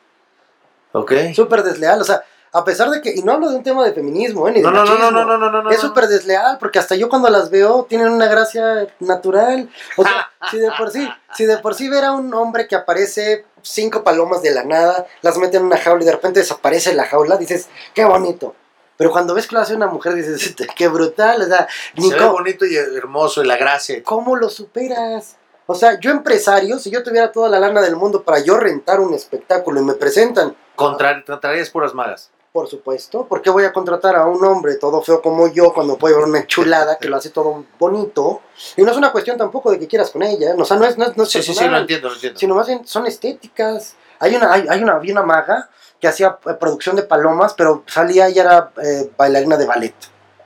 Ok. Súper desleal. O sea, a pesar de que. Y no hablo de un tema de feminismo, ¿eh? Ni de No, no, no, machismo. no, no, no, no, no. es súper desleal, porque hasta yo cuando las veo tienen una gracia natural. O sea, si de por sí, si de por sí ver a un hombre que aparece cinco palomas de la nada, las mete en una jaula y de repente desaparece la jaula, dices, qué bonito. Pero cuando ves que lo hace una mujer, dices, qué brutal, o sea, Se ve bonito y hermoso y la gracia. ¿cómo lo superas? O sea, yo empresario, si yo tuviera toda la lana del mundo para yo rentar un espectáculo y me presentan, Contra, contrarias puras magas. por supuesto, ¿por qué voy a contratar a un hombre todo feo como yo cuando puedo ver una chulada que lo hace todo bonito? Y no es una cuestión tampoco de que quieras con ella, ¿eh? o sea, no es, no es, no es Sí, sí, sí, lo entiendo, lo entiendo. sino más bien son estéticas. Hay una, hay, hay una, había una maga que hacía eh, producción de palomas, pero salía y era eh, bailarina de ballet.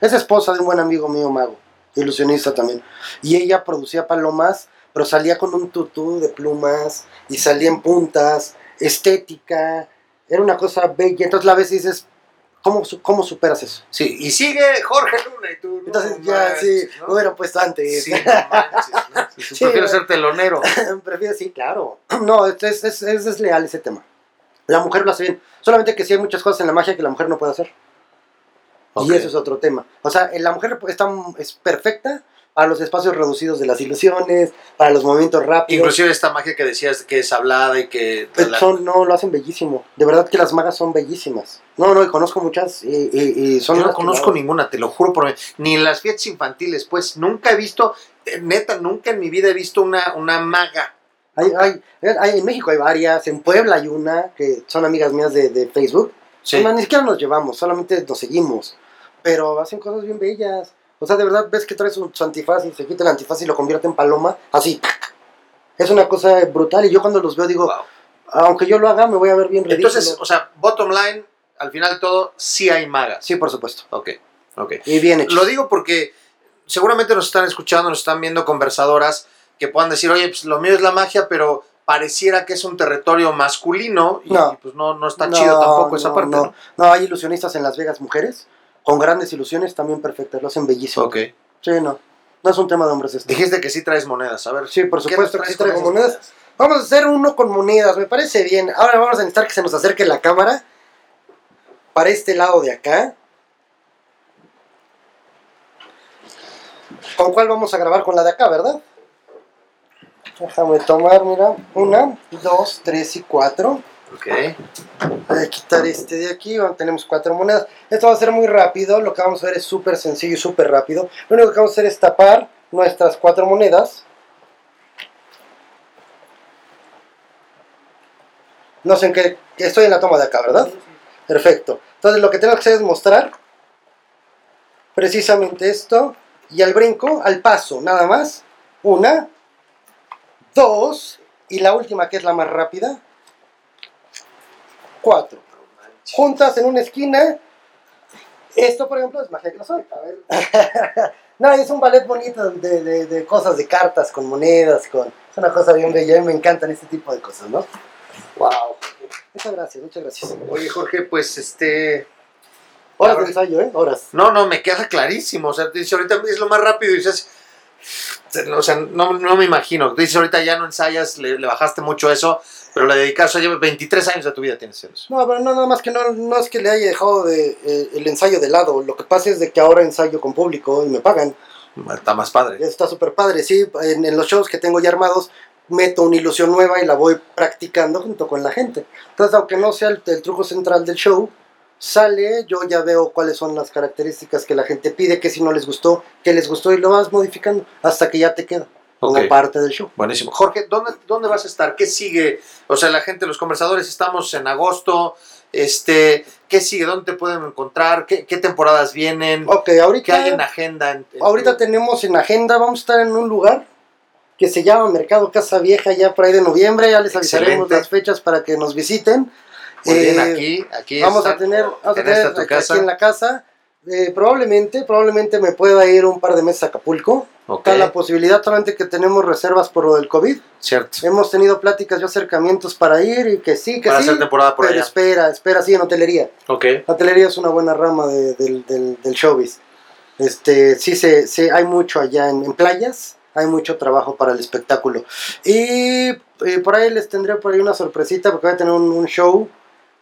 Es esposa de un buen amigo mío mago, ilusionista también. Y ella producía palomas, pero salía con un tutú de plumas y salía en puntas, estética. Era una cosa bella. Entonces la ves y dices, ¿cómo, cómo superas eso? Sí, y sigue Jorge Luna y tú. no Entonces ya sí, ¿no? lo hubiera puesto antes. Sí, no manches, ¿no? Sí, Sí, prefiero ser telonero. Prefiero, sí, claro. No, es, es, es, es desleal ese tema. La mujer lo hace bien. Solamente que sí hay muchas cosas en la magia que la mujer no puede hacer. Ok. Y eso es otro tema. O sea, la mujer está, es perfecta para los espacios reducidos de las ilusiones, para los movimientos rápidos. Inclusive esta magia que decías que es hablada y que... Pues son, no, lo hacen bellísimo. De verdad que las magas son bellísimas. No, no, y conozco muchas y, y- y son Yo no conozco ninguna, te lo juro por mí. Ni en las fiestas infantiles, pues nunca he visto, eh, neta, nunca en mi vida he visto una, una maga. Hay, hay, hay- en México hay varias, en Puebla hay una, que son amigas mías de, de Facebook. Sí. Es más, ni siquiera nos llevamos, solamente nos seguimos. Pero hacen cosas bien bellas. O sea, de verdad ves que traes su antifaz y se quita el antifaz y lo convierte en paloma. Así. Es una cosa brutal. Y yo cuando los veo digo, Wow. aunque yo lo haga, me voy a ver bien ridículo. Entonces, o sea, bottom line, al final todo, sí hay magas. sí, por supuesto. Ok, ok. Y bien hecho. Lo digo porque seguramente nos están escuchando, nos están viendo conversadoras que puedan decir, oye, pues lo mío es la magia, pero pareciera que es un territorio masculino y No. pues no, no está No, chido tampoco esa no, parte. No, no, hay ilusionistas en Las Vegas mujeres con grandes ilusiones también perfectas, lo hacen bellísimo. Ok. Sí, no. No es un tema de hombres este. Dijiste que sí traes monedas, a ver. Sí, por ¿qué supuesto que sí traigo esas monedas. Vamos a hacer uno con monedas, me parece bien. Ahora vamos a necesitar que se nos acerque la cámara para este lado de acá. ¿Con cuál vamos a grabar? Con la de acá, ¿verdad? Déjame tomar, mira. Una, dos, tres y cuatro. Ok. Voy a quitar este de aquí, tenemos cuatro monedas. Esto va a ser muy rápido, lo que vamos a ver es súper sencillo y súper rápido. Lo único que vamos a hacer es tapar nuestras cuatro monedas. No sé en qué, estoy en la toma de acá, ¿verdad? Perfecto. Entonces lo que tengo que hacer es mostrar precisamente esto y al brinco, al paso, nada más. Una, dos y la última que es la más rápida. Cuatro. Juntas en una esquina. Esto, por ejemplo, es magia que no soy. A ver. no, es un ballet bonito de, de- de cosas, de cartas, con monedas, con... Es una cosa bien bella. A mí me encantan este tipo de cosas, ¿no? Wow. Muchas gracias, muchas gracias. Oye, Jorge, pues este. Horas de ensayo, ¿eh? Horas. No, no, me queda clarísimo. O sea, dice ahorita es lo más rápido y dices. O sea, no, no me imagino. Dices ahorita ya no ensayas, le, le bajaste mucho eso, pero le dedicaste, o sea, llevas 23 años de tu vida tienes eso. No, pero no, nada más que no, no es que le haya dejado de, eh, el ensayo de lado. Lo que pasa es de que ahora ensayo con público y me pagan. Está más padre. Está súper padre, sí. En, en los shows que tengo ya armados, meto una ilusión nueva y la voy practicando junto con la gente. Entonces, aunque no sea el, el truco central del show, sale, yo ya veo cuáles son las características que la gente pide, que si no les gustó, que les gustó y lo vas modificando hasta que ya te queda como parte del show. Buenísimo. Jorge, ¿dónde, ¿dónde vas a estar? ¿Qué sigue? O sea, la gente, los conversadores, estamos en agosto. Este, ¿Qué sigue? ¿Dónde te pueden encontrar? ¿Qué, qué temporadas vienen? Ok, ¿Qué ahorita, hay en agenda? en- en ahorita tu- tenemos en agenda, vamos a estar en un lugar que se llama Mercado Casa Vieja ya por ahí de noviembre, ya les avisaremos Excelente. las fechas para que nos visiten. Muy bien, Eh, aquí, aquí vamos a tener, vamos a aquí, casa. en la casa. Eh, probablemente, probablemente me pueda ir un par de meses a Acapulco. Está la posibilidad, solamente que tenemos reservas por lo del COVID. cierto. Hemos tenido pláticas y acercamientos para ir y que sí, que Para sí. hacer temporada por pero allá. espera, espera, sí, en hotelería. Ok. La hotelería es una buena rama de- del, del, del showbiz. Este, sí, se, se- hay mucho allá en, en playas, hay mucho trabajo para el espectáculo. Y eh, por ahí les tendré por ahí una sorpresita porque voy a tener un, un show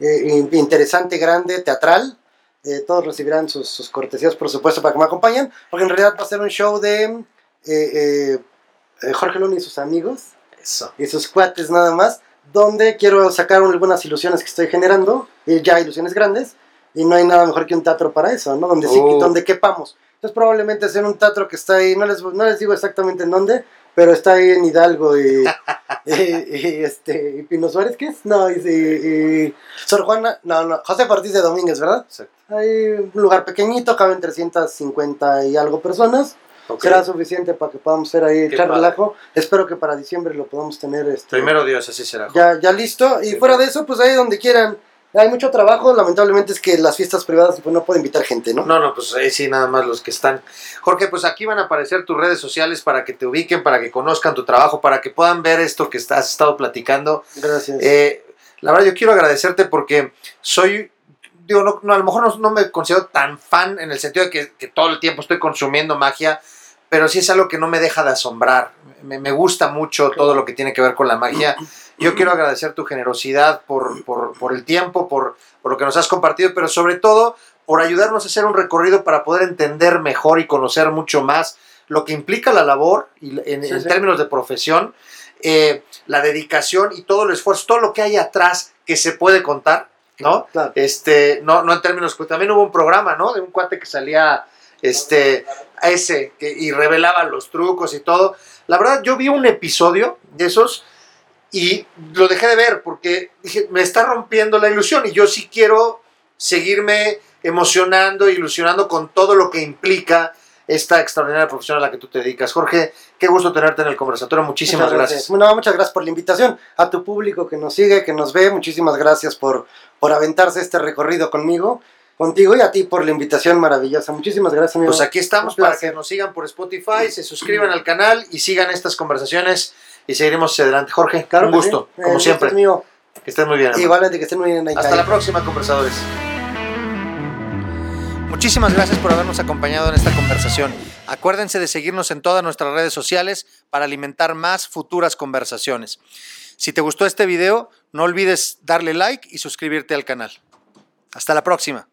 eh, in- interesante, grande, teatral. Eh, todos recibirán sus, sus cortesías, por supuesto, para que me acompañen, porque en realidad va a ser un show de eh, eh, Jorge Luna y sus amigos Eso. y sus cuates nada más, donde quiero sacar algunas ilusiones que estoy generando, y ya ilusiones grandes, y no hay nada mejor que un teatro para eso, ¿no? Donde sí, Uh. donde quepamos. Entonces probablemente sea un teatro que está ahí, no les, no les digo exactamente en dónde, pero está ahí en Hidalgo y, y, y, este, y Pino Suárez, ¿qué es? No, y, Sor Juana, no, no, José Ortiz de Domínguez, ¿verdad? Exacto. Hay un lugar pequeñito, caben 350 y algo personas. Será suficiente para que podamos hacer ahí echar relajo. Espero que para diciembre lo podamos tener este, Primero Dios, así será. ya, ya listo. Y Sí, fuera claro. de eso, pues ahí donde quieran. Hay mucho trabajo, lamentablemente es que las fiestas privadas pues, no puedo invitar gente, ¿no? No, no, pues ahí sí, nada más los que están. Jorge, pues aquí van a aparecer tus redes sociales para que te ubiquen, para que conozcan tu trabajo, para que puedan ver esto que has estado platicando. Gracias. Eh, la verdad, yo quiero agradecerte porque soy, digo, no, no, a lo mejor no, no me considero tan fan en el sentido de que, que todo el tiempo estoy consumiendo magia, pero sí es algo que no me deja de asombrar. Me, me gusta mucho todo lo que tiene que ver con la magia. Yo quiero agradecer tu generosidad por, por, por el tiempo, por, por lo que nos has compartido, pero sobre todo por ayudarnos a hacer un recorrido para poder entender mejor y conocer mucho más lo que implica la labor y en, Sí, en sí. términos de profesión, eh, la dedicación y todo el esfuerzo, todo lo que hay atrás que se puede contar, ¿no? Claro. Este, no, no en términos, pues también hubo un programa, ¿no? De un cuate que salía, este, a ese, que, y revelaba los trucos y todo. La verdad, yo vi un episodio de esos y lo dejé de ver porque dije, me está rompiendo la ilusión y yo sí quiero seguirme emocionando, ilusionando con todo lo que implica esta extraordinaria profesión a la que tú te dedicas. Jorge, qué gusto tenerte en el conversatorio. Muchísimas Muchas gracias. No, muchas gracias por la invitación. A tu público que nos sigue, que nos ve, muchísimas gracias por, por aventarse este recorrido conmigo, contigo y a ti por la invitación maravillosa. Muchísimas gracias, amigo. Pues aquí estamos para que nos sigan por Spotify, se suscriban al canal y sigan estas conversaciones y seguiremos adelante. Jorge, Claro un gusto, sí. como El siempre. gusto es mío. Que estén muy bien. hermano. Igualmente que estén muy bien ahí. Hasta la próxima, conversadores. Muchísimas gracias por habernos acompañado en esta conversación. Acuérdense de seguirnos en todas nuestras redes sociales para alimentar más futuras conversaciones. Si te gustó este video, no olvides darle like y suscribirte al canal. Hasta la próxima.